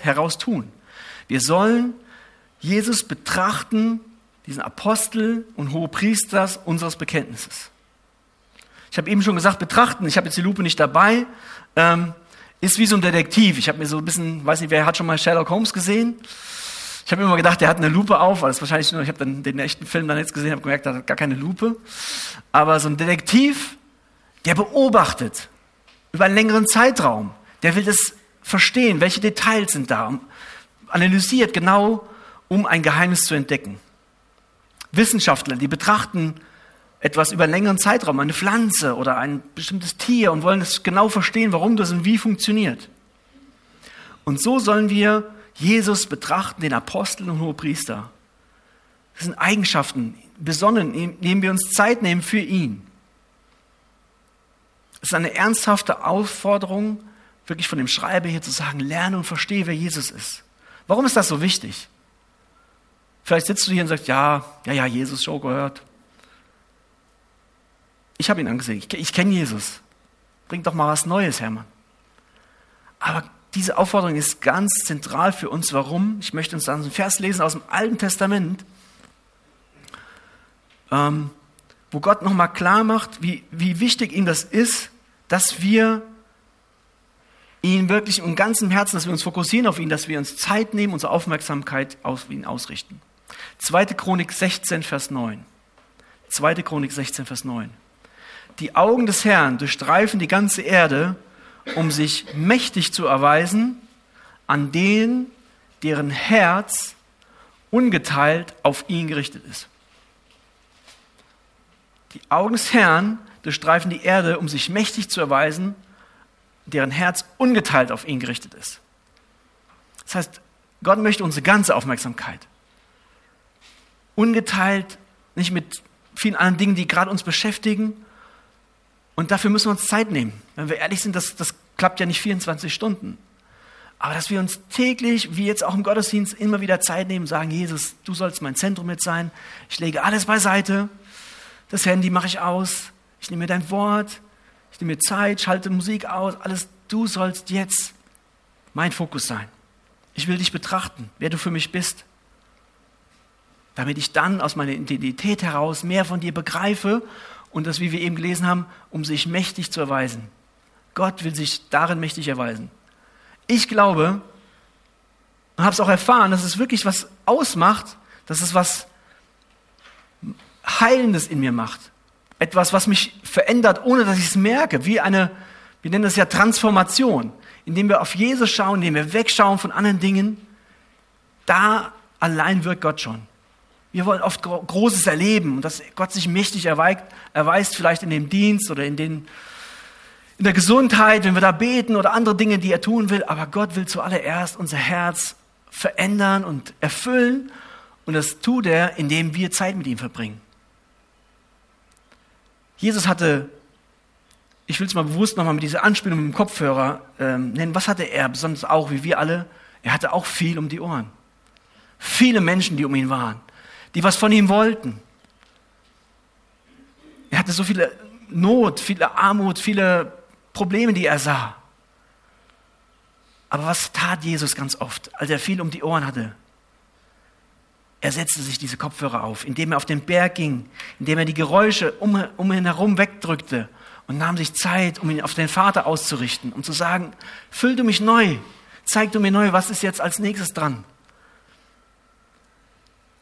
heraus tun? Wir sollen Jesus betrachten, diesen Apostel und Hohepriesters unseres Bekenntnisses. Ich habe eben schon gesagt, betrachten, ich habe jetzt die Lupe nicht dabei, ähm, ist wie so ein Detektiv. Ich habe mir so ein bisschen, weiß nicht, wer hat schon mal Sherlock Holmes gesehen? Ich habe immer gedacht, der hat eine Lupe auf, weil das wahrscheinlich nur, ich habe dann den echten Film dann jetzt gesehen, habe gemerkt, er hat gar keine Lupe. Aber so ein Detektiv, der beobachtet über einen längeren Zeitraum. Der will das verstehen, welche Details sind da, analysiert genau, um ein Geheimnis zu entdecken. Wissenschaftler, die betrachten etwas über einen längeren Zeitraum, eine Pflanze oder ein bestimmtes Tier und wollen es genau verstehen, warum das und wie funktioniert. Und so sollen wir Jesus betrachten, den Apostel und Hohepriester. Das sind Eigenschaften, besonnen, indem wir uns Zeit nehmen für ihn. Es ist eine ernsthafte Aufforderung, wirklich von dem Schreiber hier zu sagen, lerne und verstehe, wer Jesus ist. Warum ist das so wichtig? Vielleicht sitzt du hier und sagst, ja, ja, ja, Jesus schon gehört. Ich habe ihn angesehen, ich, ich kenne Jesus. Bring doch mal was Neues, Hermann. Aber diese Aufforderung ist ganz zentral für uns. Warum? Ich möchte uns dann einen Vers lesen aus dem Alten Testament, ähm, wo Gott nochmal klar macht, wie, wie wichtig ihm das ist, dass wir ihn wirklich im ganzen Herzen, dass wir uns fokussieren auf ihn, dass wir uns Zeit nehmen, unsere Aufmerksamkeit auf ihn ausrichten. 2. Chronik 16, Vers 9. 2. Chronik 16, Vers 9. Die Augen des Herrn durchstreifen die ganze Erde, um sich mächtig zu erweisen an denen, deren Herz ungeteilt auf ihn gerichtet ist. Die Augen des Herrn durchstreifen die Erde, um sich mächtig zu erweisen, deren Herz ungeteilt auf ihn gerichtet ist. Das heißt, Gott möchte unsere ganze Aufmerksamkeit. Ungeteilt, nicht mit vielen anderen Dingen, die gerade uns beschäftigen. Und dafür müssen wir uns Zeit nehmen. Wenn wir ehrlich sind, das, das klappt ja nicht 24 Stunden. Aber dass wir uns täglich, wie jetzt auch im Gottesdienst, immer wieder Zeit nehmen, sagen, Jesus, du sollst mein Zentrum jetzt sein. Ich lege alles beiseite. Das Handy mache ich aus. Ich nehme mir dein Wort. Ich nehme mir Zeit, schalte Musik aus. Alles, du sollst jetzt mein Fokus sein. Ich will dich betrachten, wer du für mich bist. Damit ich dann aus meiner Identität heraus mehr von dir begreife und das, wie wir eben gelesen haben, um sich mächtig zu erweisen. Gott will sich darin mächtig erweisen. Ich glaube und habe es auch erfahren, dass es wirklich was ausmacht, dass es was Heilendes in mir macht. Etwas, was mich verändert, ohne dass ich es merke. Wie eine, wir nennen das ja Transformation. Indem wir auf Jesus schauen, indem wir wegschauen von anderen Dingen. Da allein wirkt Gott schon. Wir wollen oft Großes erleben und dass Gott sich mächtig erweist, vielleicht in dem Dienst oder in, den, in der Gesundheit, wenn wir da beten oder andere Dinge, die er tun will. Aber Gott will zuallererst unser Herz verändern und erfüllen. Und das tut er, indem wir Zeit mit ihm verbringen. Jesus hatte, ich will es mal bewusst nochmal mit dieser Anspielung mit dem Kopfhörer ähm, nennen, was hatte er, besonders auch wie wir alle? Er hatte auch viel um die Ohren. Viele Menschen, die um ihn waren, die was von ihm wollten. Er hatte so viele Not, viele Armut, viele Probleme, die er sah. Aber was tat Jesus ganz oft, als er viel um die Ohren hatte? Er setzte sich diese Kopfhörer auf, indem er auf den Berg ging, indem er die Geräusche um, um ihn herum wegdrückte und nahm sich Zeit, um ihn auf den Vater auszurichten, um zu sagen, füll du mich neu, zeig du mir neu, was ist jetzt als nächstes dran.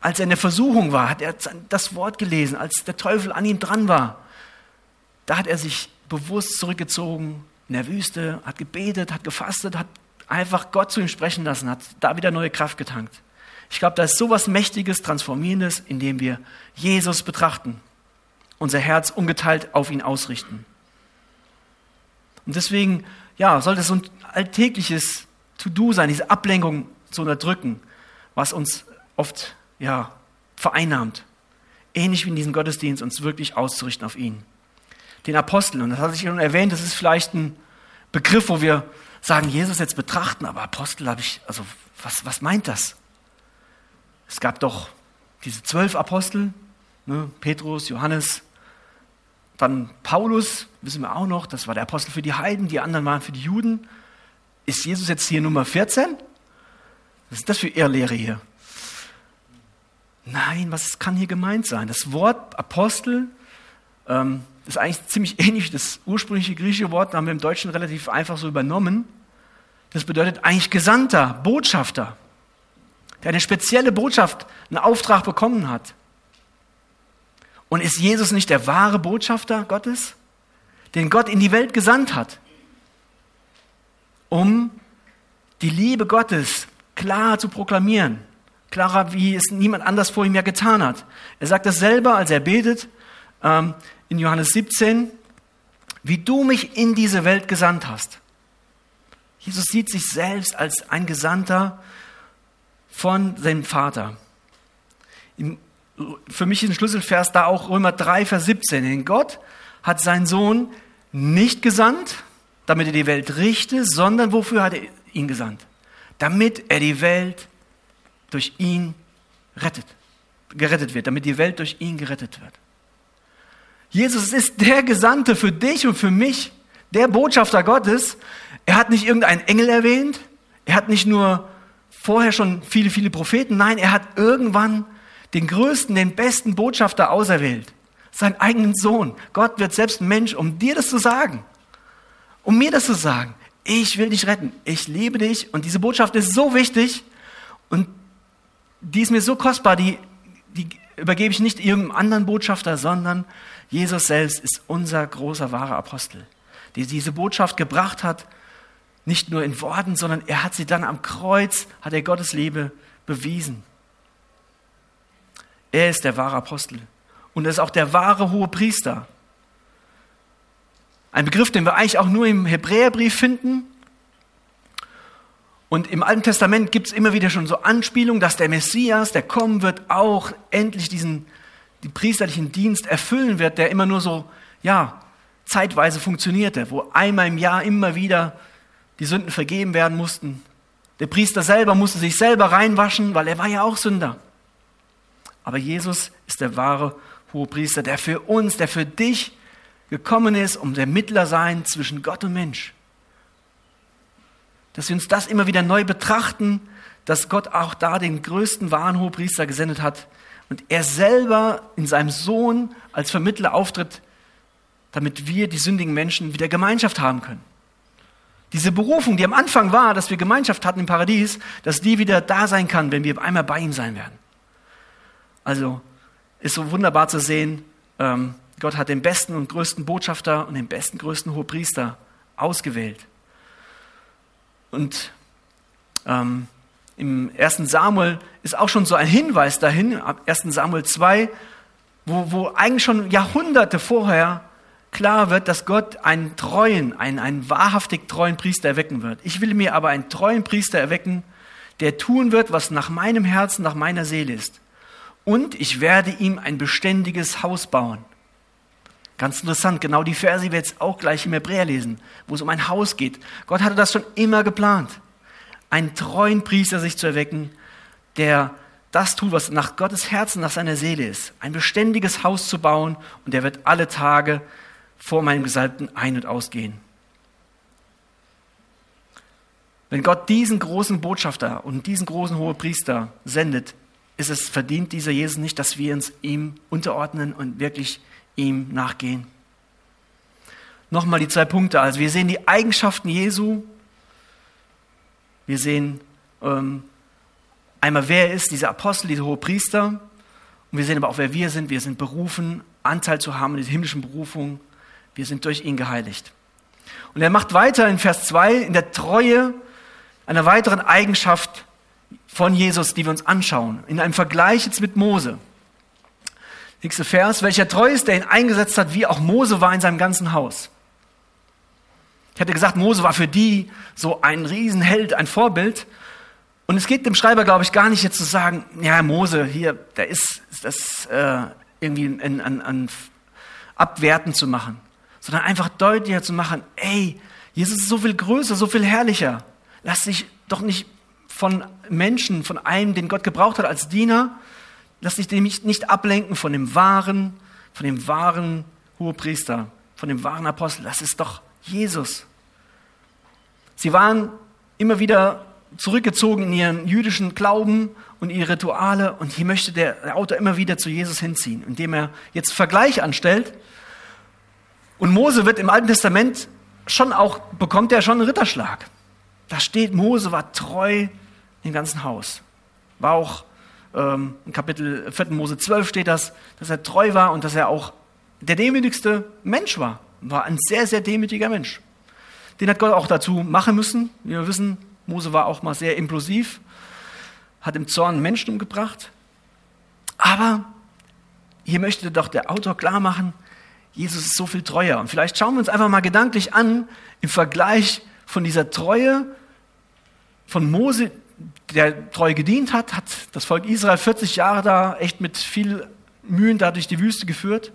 Als er in der Versuchung war, hat er das Wort gelesen, als der Teufel an ihm dran war. Da hat er sich bewusst zurückgezogen in der Wüste, hat gebetet, hat gefastet, hat einfach Gott zu ihm sprechen lassen, hat da wieder neue Kraft getankt. Ich glaube, da ist sowas Mächtiges, Transformierendes, indem wir Jesus betrachten, unser Herz ungeteilt auf ihn ausrichten. Und deswegen, ja, sollte es so ein alltägliches To-Do sein, diese Ablenkung zu unterdrücken, was uns oft, ja, vereinnahmt. Ähnlich wie in diesem Gottesdienst, uns wirklich auszurichten auf ihn. Den Aposteln, und das hatte ich schon erwähnt, das ist vielleicht ein Begriff, wo wir sagen, Jesus jetzt betrachten, aber Apostel habe ich, also was, was meint das? Es gab doch diese zwölf Apostel, ne, Petrus, Johannes, dann Paulus, wissen wir auch noch, das war der Apostel für die Heiden, die anderen waren für die Juden. Ist Jesus jetzt hier Nummer 14? Was ist das für Irrlehre hier? Nein, was kann hier gemeint sein? Das Wort Apostel ähm, ist eigentlich ziemlich ähnlich das ursprüngliche griechische Wort, haben wir im Deutschen relativ einfach so übernommen. Das bedeutet eigentlich Gesandter, Botschafter, der eine spezielle Botschaft, einen Auftrag bekommen hat. Und ist Jesus nicht der wahre Botschafter Gottes, den Gott in die Welt gesandt hat, um die Liebe Gottes klar zu proklamieren? Klarer, wie es niemand anders vor ihm ja getan hat. Er sagt das selber, als er betet ähm, in Johannes 17, wie du mich in diese Welt gesandt hast. Jesus sieht sich selbst als ein Gesandter von seinem Vater. Für mich ist ein Schlüsselvers da auch Römer 3, Vers 17. Denn Gott hat seinen Sohn nicht gesandt, damit er die Welt richte, sondern wofür hat er ihn gesandt? Damit er die Welt durch ihn rettet, gerettet wird, damit die Welt durch ihn gerettet wird. Jesus ist der Gesandte für dich und für mich, der Botschafter Gottes. Er hat nicht irgendeinen Engel erwähnt, er hat nicht nur vorher schon viele, viele Propheten, nein, er hat irgendwann den größten, den besten Botschafter auserwählt, seinen eigenen Sohn. Gott wird selbst Mensch, um dir das zu sagen, um mir das zu sagen. Ich will dich retten, ich liebe dich und diese Botschaft ist so wichtig und die ist mir so kostbar, die, die übergebe ich nicht irgendeinem anderen Botschafter, sondern Jesus selbst ist unser großer, wahrer Apostel, der diese Botschaft gebracht hat, nicht nur in Worten, sondern er hat sie dann am Kreuz, hat er Gottes Liebe bewiesen. Er ist der wahre Apostel und er ist auch der wahre hohe Priester. Ein Begriff, den wir eigentlich auch nur im Hebräerbrief finden. Und im Alten Testament gibt es immer wieder schon so Anspielungen, dass der Messias, der kommen wird, auch endlich diesen den priesterlichen Dienst erfüllen wird, der immer nur so, ja, zeitweise funktionierte, wo einmal im Jahr immer wieder die Sünden vergeben werden mussten. Der Priester selber musste sich selber reinwaschen, weil er war ja auch Sünder. Aber Jesus ist der wahre hohe Priester, der für uns, der für dich gekommen ist, um der Mittler sein zwischen Gott und Mensch. Dass wir uns das immer wieder neu betrachten, dass Gott auch da den größten wahren Hohepriester gesendet hat, und er selber in seinem Sohn als Vermittler auftritt, damit wir, die sündigen Menschen, wieder Gemeinschaft haben können. Diese Berufung, die am Anfang war, dass wir Gemeinschaft hatten im Paradies, dass die wieder da sein kann, wenn wir einmal bei ihm sein werden. Also ist so wunderbar zu sehen, ähm, Gott hat den besten und größten Botschafter und den besten, größten Hohepriester ausgewählt. Und ähm, im 1. Samuel ist auch schon so ein Hinweis dahin, ab 1. Samuel 2, wo, wo eigentlich schon Jahrhunderte vorher klar wird, dass Gott einen treuen, einen, einen wahrhaftig treuen Priester erwecken wird. Ich will mir aber einen treuen Priester erwecken, der tun wird, was nach meinem Herzen, nach meiner Seele ist. Und ich werde ihm ein beständiges Haus bauen. Ganz interessant, genau die Verse, die wir jetzt auch gleich im Hebräer lesen, wo es um ein Haus geht. Gott hatte das schon immer geplant einen treuen Priester sich zu erwecken, der das tut, was nach Gottes Herzen, nach seiner Seele ist. Ein beständiges Haus zu bauen und der wird alle Tage vor meinem Gesalbten ein- und ausgehen. Wenn Gott diesen großen Botschafter und diesen großen Hohepriester sendet, ist es verdient dieser Jesus nicht, dass wir uns ihm unterordnen und wirklich ihm nachgehen. Nochmal die zwei Punkte. Also wir sehen die Eigenschaften Jesu wir sehen ähm, einmal, wer er ist, dieser Apostel, dieser hohe Priester. Und wir sehen aber auch, wer wir sind. Wir sind berufen, Anteil zu haben in der himmlischen Berufung. Wir sind durch ihn geheiligt. Und er macht weiter in Vers 2 in der Treue einer weiteren Eigenschaft von Jesus, die wir uns anschauen, in einem Vergleich jetzt mit Mose. Nächster Vers, welcher treu ist, der ihn eingesetzt hat, wie auch Mose war in seinem ganzen Haus. Ich hatte gesagt, Mose war für die so ein Riesenheld, ein Vorbild. Und es geht dem Schreiber, glaube ich, gar nicht jetzt zu sagen, ja, Mose, hier, der ist das äh, irgendwie an, an, an abwerten zu machen, sondern einfach deutlicher zu machen, ey, Jesus ist so viel größer, so viel herrlicher. Lass dich doch nicht von Menschen, von einem, den Gott gebraucht hat als Diener, lass dich nämlich nicht ablenken von dem wahren, von dem wahren Hohepriester, von dem wahren Apostel. Das ist doch Jesus. Sie waren immer wieder zurückgezogen in ihren jüdischen Glauben und ihre Rituale. Und hier möchte der Autor immer wieder zu Jesus hinziehen, indem er jetzt Vergleich anstellt. Und Mose wird im Alten Testament schon auch, bekommt er schon einen Ritterschlag. Da steht, Mose war treu im ganzen Haus. War auch ähm, in Kapitel 4. Mose 12 steht das, dass er treu war und dass er auch der demütigste Mensch war. War ein sehr, sehr demütiger Mensch. Den hat Gott auch dazu machen müssen. Wir wissen, Mose war auch mal sehr implosiv, hat im Zorn Menschen umgebracht. Aber hier möchte doch der Autor klar machen, Jesus ist so viel treuer. Und vielleicht schauen wir uns einfach mal gedanklich an, im Vergleich von dieser Treue von Mose, der treu gedient hat, hat das Volk Israel 40 Jahre da echt mit viel Mühen da durch die Wüste geführt.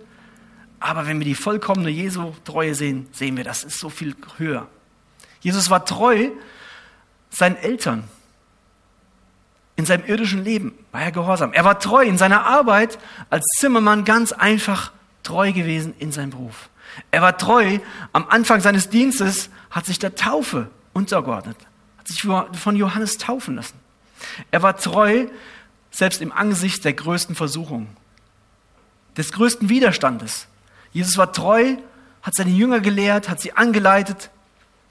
Aber wenn wir die vollkommene Jesu-Treue sehen, sehen wir, das ist so viel höher. Jesus war treu seinen Eltern. In seinem irdischen Leben war er gehorsam. Er war treu in seiner Arbeit als Zimmermann ganz einfach treu gewesen in seinem Beruf. Er war treu am Anfang seines Dienstes, hat sich der Taufe untergeordnet, hat sich von Johannes taufen lassen. Er war treu selbst im Angesicht der größten Versuchung, des größten Widerstandes. Jesus war treu, hat seine Jünger gelehrt, hat sie angeleitet,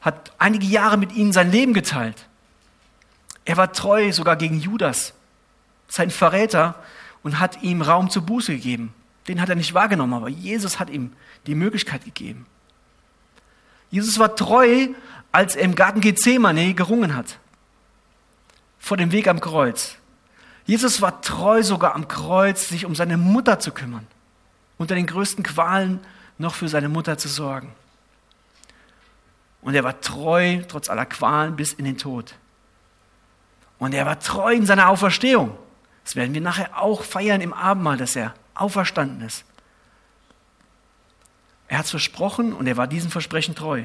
hat einige Jahre mit ihnen sein Leben geteilt. Er war treu sogar gegen Judas, sein Verräter, und hat ihm Raum zur Buße gegeben. Den hat er nicht wahrgenommen, aber Jesus hat ihm die Möglichkeit gegeben. Jesus war treu, als er im Garten Gethsemane gerungen hat, vor dem Weg am Kreuz. Jesus war treu sogar am Kreuz, sich um seine Mutter zu kümmern, unter den größten Qualen noch für seine Mutter zu sorgen. Und er war treu, trotz aller Qualen, bis in den Tod. Und er war treu in seiner Auferstehung. Das werden wir nachher auch feiern im Abendmahl, dass er auferstanden ist. Er hat es versprochen und er war diesem Versprechen treu.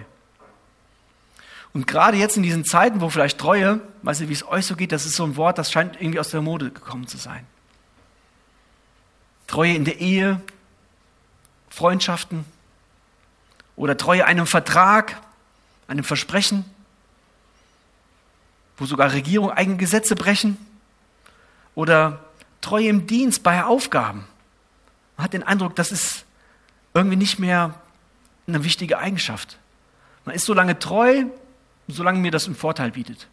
Und gerade jetzt in diesen Zeiten, wo vielleicht Treue, weiß ich, wie es euch so geht, das ist so ein Wort, das scheint irgendwie aus der Mode gekommen zu sein. Treue in der Ehe, Freundschaften oder Treue einem Vertrag, einem Versprechen, wo sogar Regierungen eigene Gesetze brechen oder Treue im Dienst bei Aufgaben. Man hat den Eindruck, das ist irgendwie nicht mehr eine wichtige Eigenschaft. Man ist so lange treu, solange mir das einen Vorteil bietet.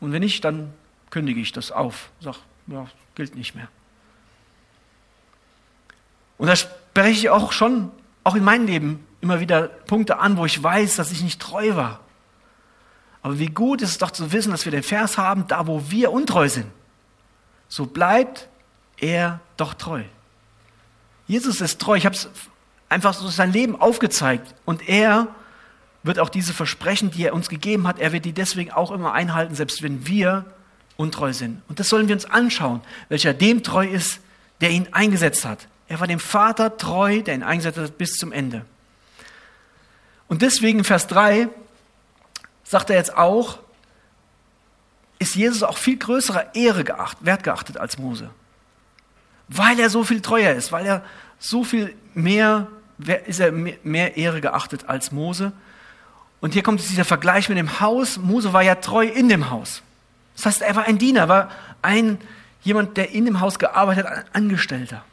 Und wenn nicht, dann kündige ich das auf. Sag, ja, gilt nicht mehr. Und da spreche ich auch schon, auch in meinem Leben, immer wieder Punkte an, wo ich weiß, dass ich nicht treu war. Aber wie gut ist es doch zu wissen, dass wir den Vers haben, da wo wir untreu sind, so bleibt er doch treu. Jesus ist treu. Ich habe es einfach so sein Leben aufgezeigt. Und er wird auch diese Versprechen, die er uns gegeben hat, er wird die deswegen auch immer einhalten, selbst wenn wir untreu sind. Und das sollen wir uns anschauen, welcher dem treu ist, der ihn eingesetzt hat. Er war dem Vater treu, der ihn eingesetzt hat bis zum Ende. Und deswegen in Vers 3 sagt er jetzt auch, ist Jesus auch viel größerer Ehre geachtet, wert geachtet als Mose. Weil er so viel treuer ist, weil er so viel mehr, ist er mehr Ehre geachtet als Mose. Und hier kommt dieser Vergleich mit dem Haus. Mose war ja treu in dem Haus. Das heißt, er war ein Diener, war ein, jemand, der in dem Haus gearbeitet hat, ein Angestellter.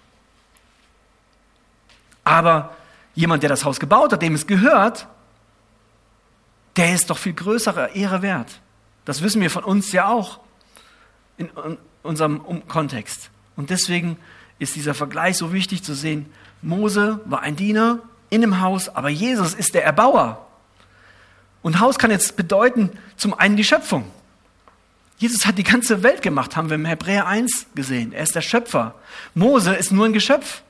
Aber jemand, der das Haus gebaut hat, dem es gehört, der ist doch viel größerer Ehre wert. Das wissen wir von uns ja auch in unserem Kontext. Und deswegen ist dieser Vergleich so wichtig zu sehen. Mose war ein Diener in dem Haus, aber Jesus ist der Erbauer. Und Haus kann jetzt bedeuten, zum einen die Schöpfung. Jesus hat die ganze Welt gemacht, haben wir im Hebräer 1 gesehen. Er ist der Schöpfer. Mose ist nur ein Geschöpf.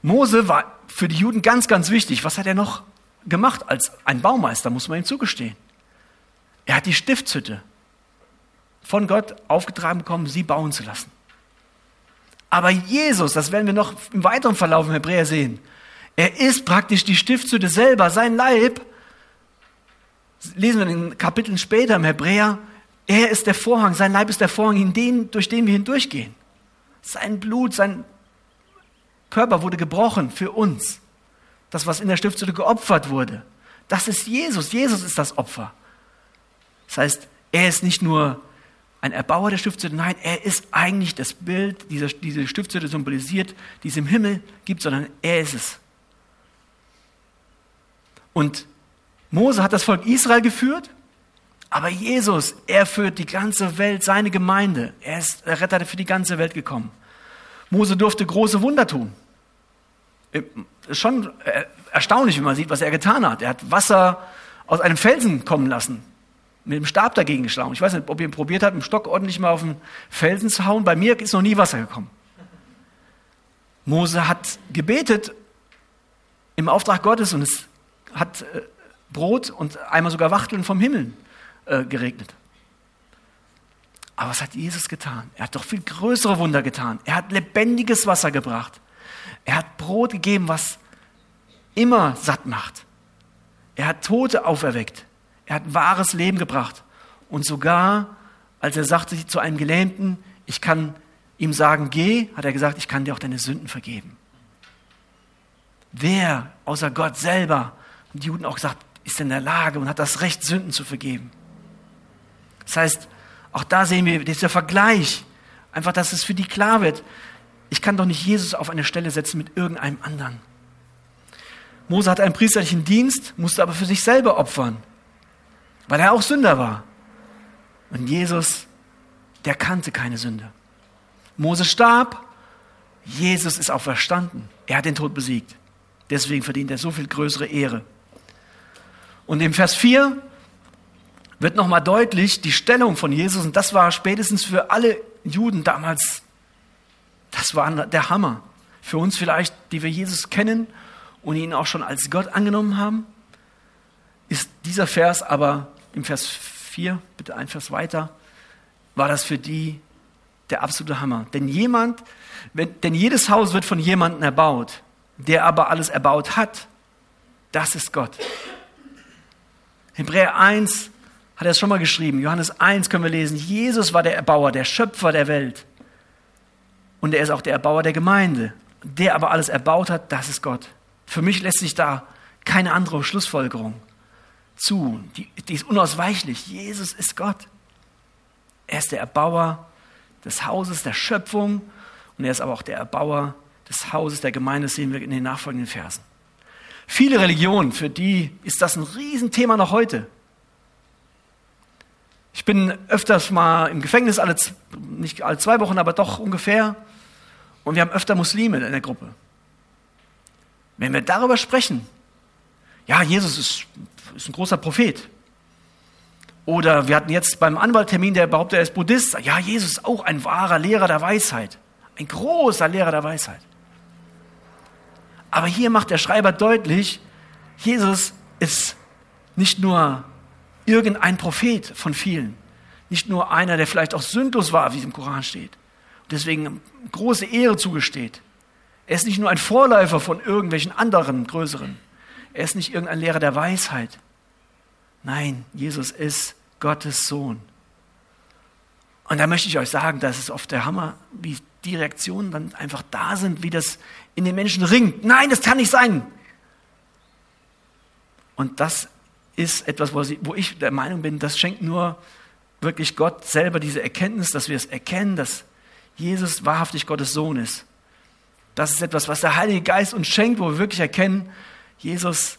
Mose war für die Juden ganz, ganz wichtig. Was hat er noch gemacht als ein Baumeister, muss man ihm zugestehen? Er hat die Stiftshütte von Gott aufgetragen bekommen, sie bauen zu lassen. Aber Jesus, das werden wir noch im weiteren Verlauf im Hebräer sehen, er ist praktisch die Stiftshütte selber, sein Leib. Lesen wir in Kapiteln später im Hebräer, er ist der Vorhang, sein Leib ist der Vorhang, den, durch den wir hindurchgehen. Sein Blut, sein Körper wurde gebrochen für uns. Das, was in der Stiftshütte geopfert wurde. Das ist Jesus. Jesus ist das Opfer. Das heißt, er ist nicht nur ein Erbauer der Stiftshütte, nein, er ist eigentlich das Bild, dieser, diese Stiftshütte symbolisiert, die es im Himmel gibt, sondern er ist es. Und Mose hat das Volk Israel geführt, aber Jesus, er führt die ganze Welt, seine Gemeinde. Er ist der Retter für die ganze Welt gekommen. Mose durfte große Wunder tun. Schon äh, erstaunlich, wenn man sieht, was er getan hat. Er hat Wasser aus einem Felsen kommen lassen, mit dem Stab dagegen geschlagen. Ich weiß nicht, ob ihr ihn probiert habt, mit dem Stock ordentlich mal auf den Felsen zu hauen. Bei mir ist noch nie Wasser gekommen. Mose hat gebetet im Auftrag Gottes und es hat äh, Brot und einmal sogar Wachteln vom Himmel äh, geregnet. Aber was hat Jesus getan? Er hat doch viel größere Wunder getan. Er hat lebendiges Wasser gebracht. Er hat Brot gegeben, was immer satt macht. Er hat Tote auferweckt. Er hat wahres Leben gebracht. Und sogar, als er sagte zu einem Gelähmten, ich kann ihm sagen, geh, hat er gesagt, ich kann dir auch deine Sünden vergeben. Wer außer Gott selber, und die Juden auch gesagt, ist in der Lage und hat das Recht, Sünden zu vergeben. Das heißt, auch da sehen wir dieser Vergleich, einfach, dass es für die klar wird, ich kann doch nicht Jesus auf eine Stelle setzen mit irgendeinem anderen. Mose hatte einen priesterlichen Dienst, musste aber für sich selber opfern, weil er auch Sünder war. Und Jesus, der kannte keine Sünde. Mose starb, Jesus ist auferstanden. Er hat den Tod besiegt. Deswegen verdient er so viel größere Ehre. Und im Vers 4 wird nochmal deutlich die Stellung von Jesus. Und das war spätestens für alle Juden damals, das war der Hammer. Für uns vielleicht, die wir Jesus kennen und ihn auch schon als Gott angenommen haben, ist dieser Vers aber im Vers 4, bitte ein Vers weiter, war das für die der absolute Hammer. Denn jemand, wenn, denn jedes Haus wird von jemandem erbaut, der aber alles erbaut hat, das ist Gott. Hebräer 1 hat er es schon mal geschrieben. Johannes 1 können wir lesen. Jesus war der Erbauer, der Schöpfer der Welt. Und er ist auch der Erbauer der Gemeinde. Der aber alles erbaut hat, das ist Gott. Für mich lässt sich da keine andere Schlussfolgerung zu. Die, die ist unausweichlich. Jesus ist Gott. Er ist der Erbauer des Hauses, der Schöpfung. Und er ist aber auch der Erbauer des Hauses, der Gemeinde. Das sehen wir in den nachfolgenden Versen. Viele Religionen, für die ist das ein Riesenthema noch heute. Ich bin öfters mal im Gefängnis, alle, nicht alle zwei Wochen, aber doch ungefähr. Und wir haben öfter Muslime in der Gruppe. Wenn wir darüber sprechen, ja, Jesus ist, ist ein großer Prophet. Oder wir hatten jetzt beim Anwalttermin, der behauptet, er ist Buddhist. Ja, Jesus ist auch ein wahrer Lehrer der Weisheit. Ein großer Lehrer der Weisheit. Aber hier macht der Schreiber deutlich, Jesus ist nicht nur irgendein Prophet von vielen, nicht nur einer, der vielleicht auch sündlos war, wie es im Koran steht, und deswegen große Ehre zugesteht. Er ist nicht nur ein Vorläufer von irgendwelchen anderen größeren. Er ist nicht irgendein Lehrer der Weisheit. Nein, Jesus ist Gottes Sohn. Und da möchte ich euch sagen, das ist oft der Hammer, wie die Reaktionen dann einfach da sind, wie das in den Menschen ringt. Nein, das kann nicht sein. Und das ist etwas, wo ich der Meinung bin, das schenkt nur wirklich Gott selber diese Erkenntnis, dass wir es erkennen, dass Jesus wahrhaftig Gottes Sohn ist. Das ist etwas, was der Heilige Geist uns schenkt, wo wir wirklich erkennen, Jesus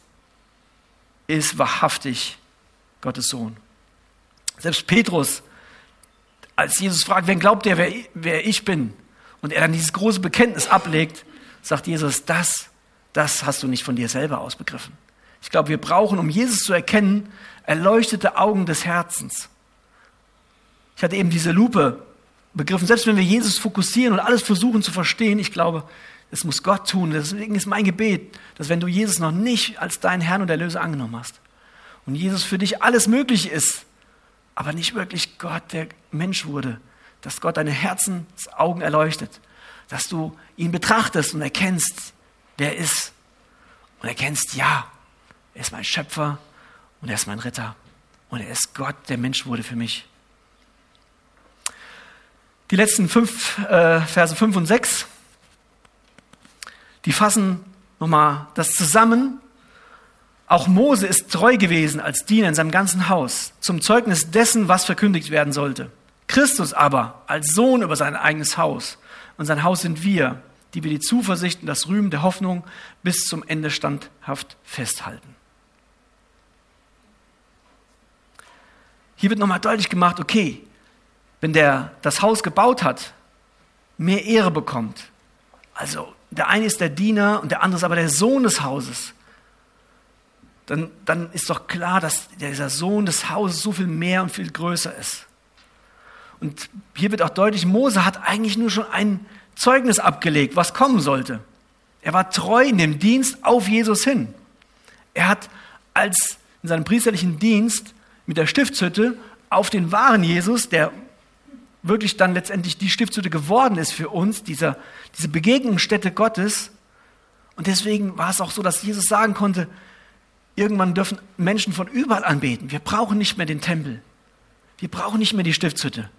ist wahrhaftig Gottes Sohn. Selbst Petrus, als Jesus fragt, wen glaubt ihr, wer, wer ich bin? Und er dann dieses große Bekenntnis ablegt, sagt Jesus, das, das hast du nicht von dir selber ausbegriffen. Ich glaube, wir brauchen, um Jesus zu erkennen, erleuchtete Augen des Herzens. Ich hatte eben diese Lupe begriffen. Selbst wenn wir Jesus fokussieren und alles versuchen zu verstehen, ich glaube, das muss Gott tun. Deswegen ist mein Gebet, dass wenn du Jesus noch nicht als deinen Herrn und Erlöser angenommen hast und Jesus für dich alles möglich ist, aber nicht wirklich Gott, der Mensch wurde, dass Gott deine Herzensaugen erleuchtet dass du ihn betrachtest und erkennst, wer er ist. Und erkennst, ja, er ist mein Schöpfer und er ist mein Ritter und er ist Gott, der Mensch wurde für mich. Die letzten fünf, äh, Verse 5 und 6, die fassen nochmal das zusammen. Auch Mose ist treu gewesen als Diener in seinem ganzen Haus, zum Zeugnis dessen, was verkündigt werden sollte. Christus aber als Sohn über sein eigenes Haus. Und sein Haus sind wir, die wir die Zuversicht und das Rühmen der Hoffnung bis zum Ende standhaft festhalten. Hier wird nochmal deutlich gemacht, okay, wenn der das Haus gebaut hat, mehr Ehre bekommt. Also der eine ist der Diener und der andere ist aber der Sohn des Hauses. Dann, dann ist doch klar, dass dieser Sohn des Hauses so viel mehr und viel größer ist. Und hier wird auch deutlich, Mose hat eigentlich nur schon ein Zeugnis abgelegt, was kommen sollte. Er war treu in dem Dienst auf Jesus hin. Er hat als in seinem priesterlichen Dienst mit der Stiftshütte auf den wahren Jesus, der wirklich dann letztendlich die Stiftshütte geworden ist für uns, dieser, diese Begegnungsstätte Gottes. Und deswegen war es auch so, dass Jesus sagen konnte, irgendwann dürfen Menschen von überall anbeten. Wir brauchen nicht mehr den Tempel. Wir brauchen nicht mehr die Stiftshütte,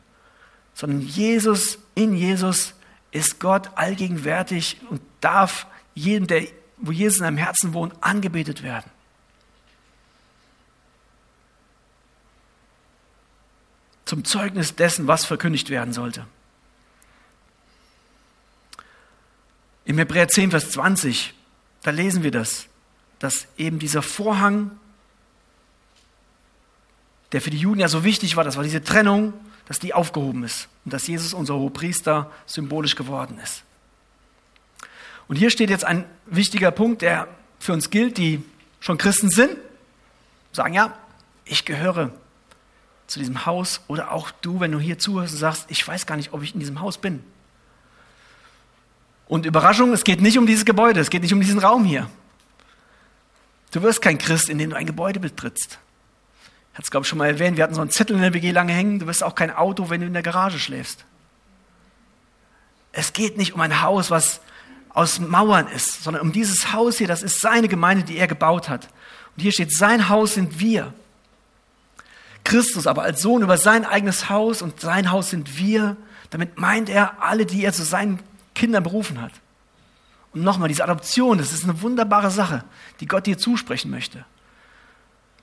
sondern Jesus, in Jesus ist Gott allgegenwärtig und darf jedem, der, wo Jesus in einem Herzen wohnt, angebetet werden. zum Zeugnis dessen, was verkündigt werden sollte. Im Hebräer 10, Vers 20, da lesen wir das, dass eben dieser Vorhang, der für die Juden ja so wichtig war, das war diese Trennung, dass die aufgehoben ist und dass Jesus unser Hohepriester symbolisch geworden ist. Und hier steht jetzt ein wichtiger Punkt, der für uns gilt, die schon Christen sind, sagen ja, ich gehöre zu diesem Haus oder auch du, wenn du hier zuhörst und sagst, ich weiß gar nicht, ob ich in diesem Haus bin. Und Überraschung, es geht nicht um dieses Gebäude, es geht nicht um diesen Raum hier. Du wirst kein Christ, indem du ein Gebäude betrittst. Hatte es, glaube ich, schon mal erwähnt, wir hatten so einen Zettel in der WG lange hängen, du wirst auch kein Auto, wenn du in der Garage schläfst. Es geht nicht um ein Haus, was aus Mauern ist, sondern um dieses Haus hier, das ist seine Gemeinde, die er gebaut hat. Und hier steht, sein Haus sind wir. Christus aber als Sohn über sein eigenes Haus und sein Haus sind wir. Damit meint er alle, die er zu seinen Kindern berufen hat. Und nochmal, diese Adoption, das ist eine wunderbare Sache, die Gott dir zusprechen möchte.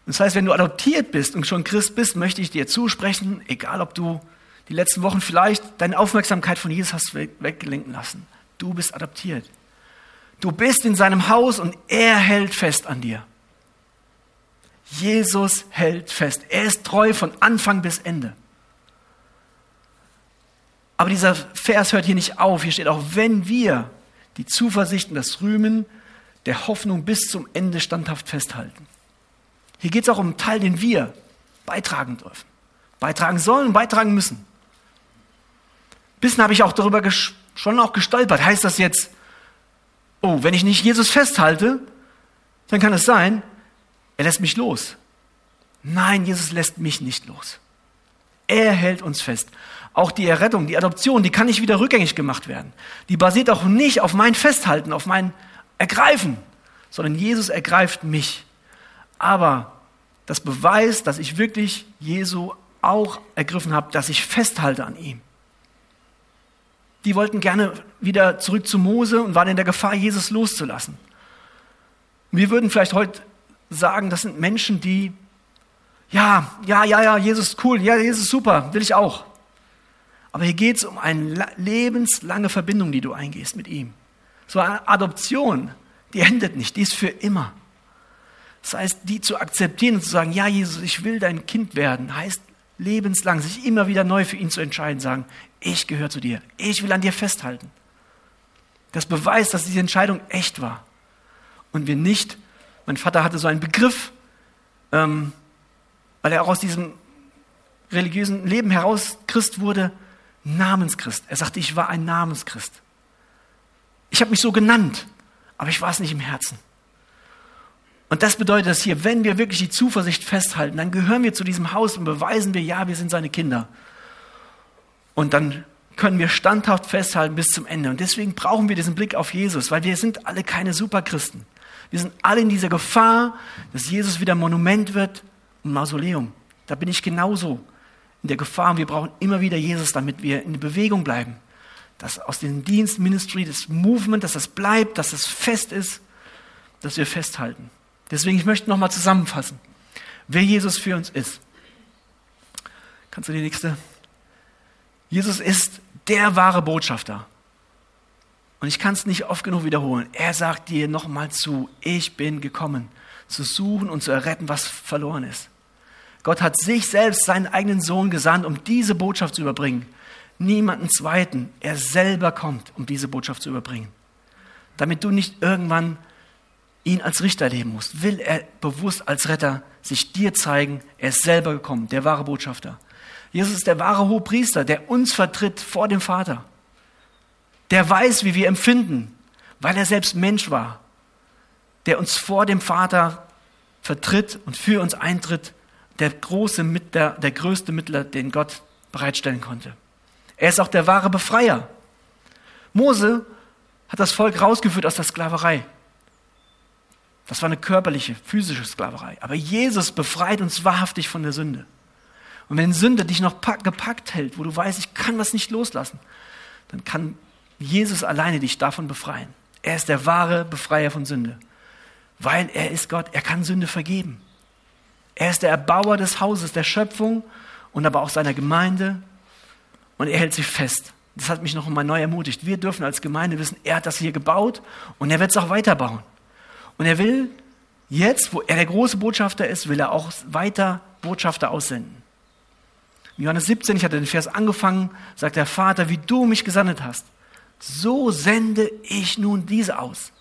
Das heißt, wenn du adoptiert bist und schon Christ bist, möchte ich dir zusprechen, egal ob du die letzten Wochen vielleicht deine Aufmerksamkeit von Jesus hast weggelenken lassen. Du bist adoptiert. Du bist in seinem Haus und er hält fest an dir. Jesus hält fest. Er ist treu von Anfang bis Ende. Aber dieser Vers hört hier nicht auf. Hier steht auch, wenn wir die Zuversicht und das Rühmen der Hoffnung bis zum Ende standhaft festhalten. Hier geht es auch um einen Teil, den wir beitragen dürfen. Beitragen sollen beitragen müssen. Bisschen habe ich auch darüber schon auch gestolpert. Heißt das jetzt, oh, wenn ich nicht Jesus festhalte, dann kann es sein, er lässt mich los. Nein, Jesus lässt mich nicht los. Er hält uns fest. Auch die Errettung, die Adoption, die kann nicht wieder rückgängig gemacht werden. Die basiert auch nicht auf mein Festhalten, auf mein Ergreifen, sondern Jesus ergreift mich. Aber das beweist, dass ich wirklich Jesu auch ergriffen habe, dass ich festhalte an ihm. Die wollten gerne wieder zurück zu Mose und waren in der Gefahr, Jesus loszulassen. Wir würden vielleicht heute sagen, das sind Menschen, die, ja, ja, ja, ja, Jesus ist cool, ja, Jesus ist super, will ich auch. Aber hier geht es um eine lebenslange Verbindung, die du eingehst mit ihm. So eine Adoption, die endet nicht, die ist für immer. Das heißt, die zu akzeptieren und zu sagen, ja, Jesus, ich will dein Kind werden, heißt lebenslang, sich immer wieder neu für ihn zu entscheiden, sagen, ich gehöre zu dir, ich will an dir festhalten. Das beweist, dass diese Entscheidung echt war und wir nicht mein Vater hatte so einen Begriff, ähm, weil er auch aus diesem religiösen Leben heraus Christ wurde, Namenschrist. Er sagte, ich war ein Namenschrist. Ich habe mich so genannt, aber ich war es nicht im Herzen. Und das bedeutet dass hier, wenn wir wirklich die Zuversicht festhalten, dann gehören wir zu diesem Haus und beweisen wir, ja, wir sind seine Kinder. Und dann können wir standhaft festhalten bis zum Ende. Und deswegen brauchen wir diesen Blick auf Jesus, weil wir sind alle keine Superchristen. Wir sind alle in dieser Gefahr, dass Jesus wieder Monument wird und Mausoleum. Da bin ich genauso in der Gefahr. Und wir brauchen immer wieder Jesus, damit wir in Bewegung bleiben. Dass aus dem Dienst, Ministry, das Movement, dass das bleibt, dass das fest ist, dass wir festhalten. Deswegen, ich möchte nochmal zusammenfassen, wer Jesus für uns ist. Kannst du die nächste? Jesus ist der wahre Botschafter. Und ich kann es nicht oft genug wiederholen. Er sagt dir nochmal zu, ich bin gekommen, zu suchen und zu erretten, was verloren ist. Gott hat sich selbst, seinen eigenen Sohn gesandt, um diese Botschaft zu überbringen. Niemanden zweiten. Er selber kommt, um diese Botschaft zu überbringen. Damit du nicht irgendwann ihn als Richter erleben musst, will er bewusst als Retter sich dir zeigen. Er ist selber gekommen, der wahre Botschafter. Jesus ist der wahre Hohepriester, der uns vertritt vor dem Vater. Der weiß, wie wir empfinden, weil er selbst Mensch war. Der uns vor dem Vater vertritt und für uns eintritt. Der große Mittler, der größte Mittler, den Gott bereitstellen konnte. Er ist auch der wahre Befreier. Mose hat das Volk rausgeführt aus der Sklaverei. Das war eine körperliche, physische Sklaverei. Aber Jesus befreit uns wahrhaftig von der Sünde. Und wenn Sünde dich noch gepackt hält, wo du weißt, ich kann das nicht loslassen, dann kann Jesus alleine dich davon befreien. Er ist der wahre Befreier von Sünde, weil er ist Gott. Er kann Sünde vergeben. Er ist der Erbauer des Hauses, der Schöpfung und aber auch seiner Gemeinde und er hält sich fest. Das hat mich noch einmal neu ermutigt. Wir dürfen als Gemeinde wissen, er hat das hier gebaut und er wird es auch weiterbauen. Und er will jetzt, wo er der große Botschafter ist, will er auch weiter Botschafter aussenden. In Johannes 17, ich hatte den Vers angefangen, sagt der Vater, wie du mich gesandt hast, so sende ich nun diese aus.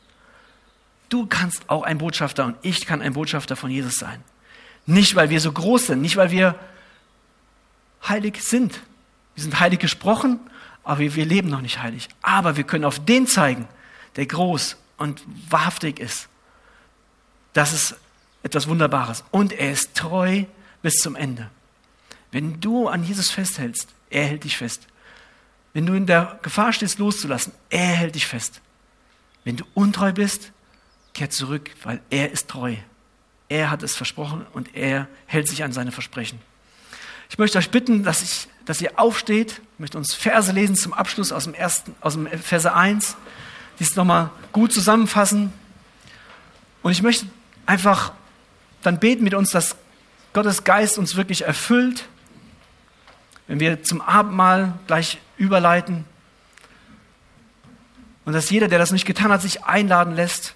Du kannst auch ein Botschafter und ich kann ein Botschafter von Jesus sein. Nicht, weil wir so groß sind, nicht, weil wir heilig sind. Wir sind heilig gesprochen, aber wir, wir leben noch nicht heilig. Aber wir können auf den zeigen, der groß und wahrhaftig ist. Das ist etwas Wunderbares. Und er ist treu bis zum Ende. Wenn du an Jesus festhältst, er hält dich fest. Wenn du in der Gefahr stehst, loszulassen, er hält dich fest. Wenn du untreu bist, kehr zurück, weil er ist treu. Er hat es versprochen und er hält sich an seine Versprechen. Ich möchte euch bitten, dass, ich, dass ihr aufsteht. Ich möchte uns Verse lesen zum Abschluss aus dem, ersten, aus dem Verse 1. Dies nochmal gut zusammenfassen. Und ich möchte einfach dann beten mit uns, dass Gottes Geist uns wirklich erfüllt wenn wir zum Abendmahl gleich überleiten und dass jeder, der das nicht getan hat, sich einladen lässt,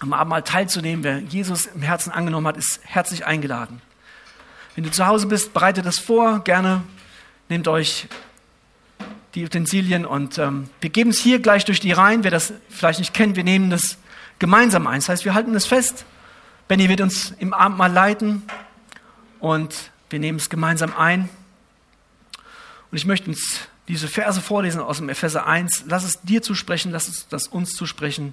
am Abendmahl teilzunehmen, wer Jesus im Herzen angenommen hat, ist herzlich eingeladen. Wenn du zu Hause bist, bereitet das vor, gerne nehmt euch die Utensilien und ähm, wir geben es hier gleich durch die Reihen. Wer das vielleicht nicht kennt, wir nehmen das gemeinsam ein. Das heißt, wir halten es fest. Benny wird uns im Abendmahl leiten und wir nehmen es gemeinsam ein. Und ich möchte uns diese Verse vorlesen aus dem Epheser 1. Lass es dir zusprechen, lass es das uns zusprechen.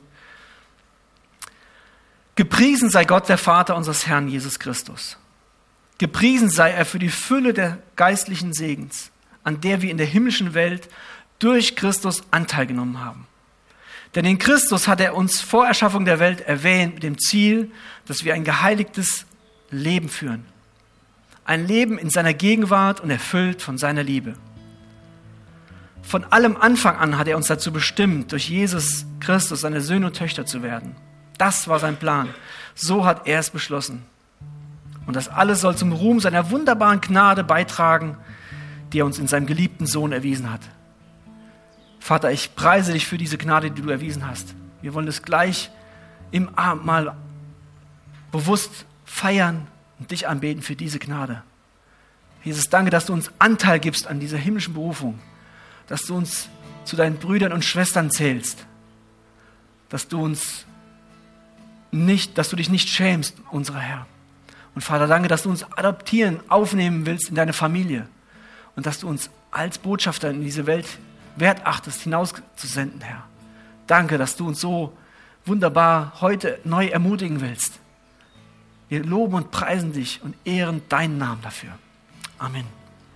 Gepriesen sei Gott, der Vater unseres Herrn Jesus Christus. Gepriesen sei er für die Fülle der geistlichen Segens, an der wir in der himmlischen Welt durch Christus Anteil genommen haben. Denn in Christus hat er uns vor Erschaffung der Welt erwähnt mit dem Ziel, dass wir ein geheiligtes Leben führen. Ein Leben in seiner Gegenwart und erfüllt von seiner Liebe. Von allem Anfang an hat er uns dazu bestimmt, durch Jesus Christus seine Söhne und Töchter zu werden. Das war sein Plan. So hat er es beschlossen. Und das alles soll zum Ruhm seiner wunderbaren Gnade beitragen, die er uns in seinem geliebten Sohn erwiesen hat. Vater, ich preise dich für diese Gnade, die du erwiesen hast. Wir wollen es gleich im Abendmahl bewusst feiern und dich anbeten für diese Gnade. Jesus, danke, dass du uns Anteil gibst an dieser himmlischen Berufung dass du uns zu deinen Brüdern und Schwestern zählst, dass du uns nicht, dass du dich nicht schämst, unser Herr. Und Vater, danke, dass du uns adoptieren, aufnehmen willst in deine Familie und dass du uns als Botschafter in diese Welt wert achtest, hinauszusenden, Herr. Danke, dass du uns so wunderbar heute neu ermutigen willst. Wir loben und preisen dich und ehren deinen Namen dafür. Amen.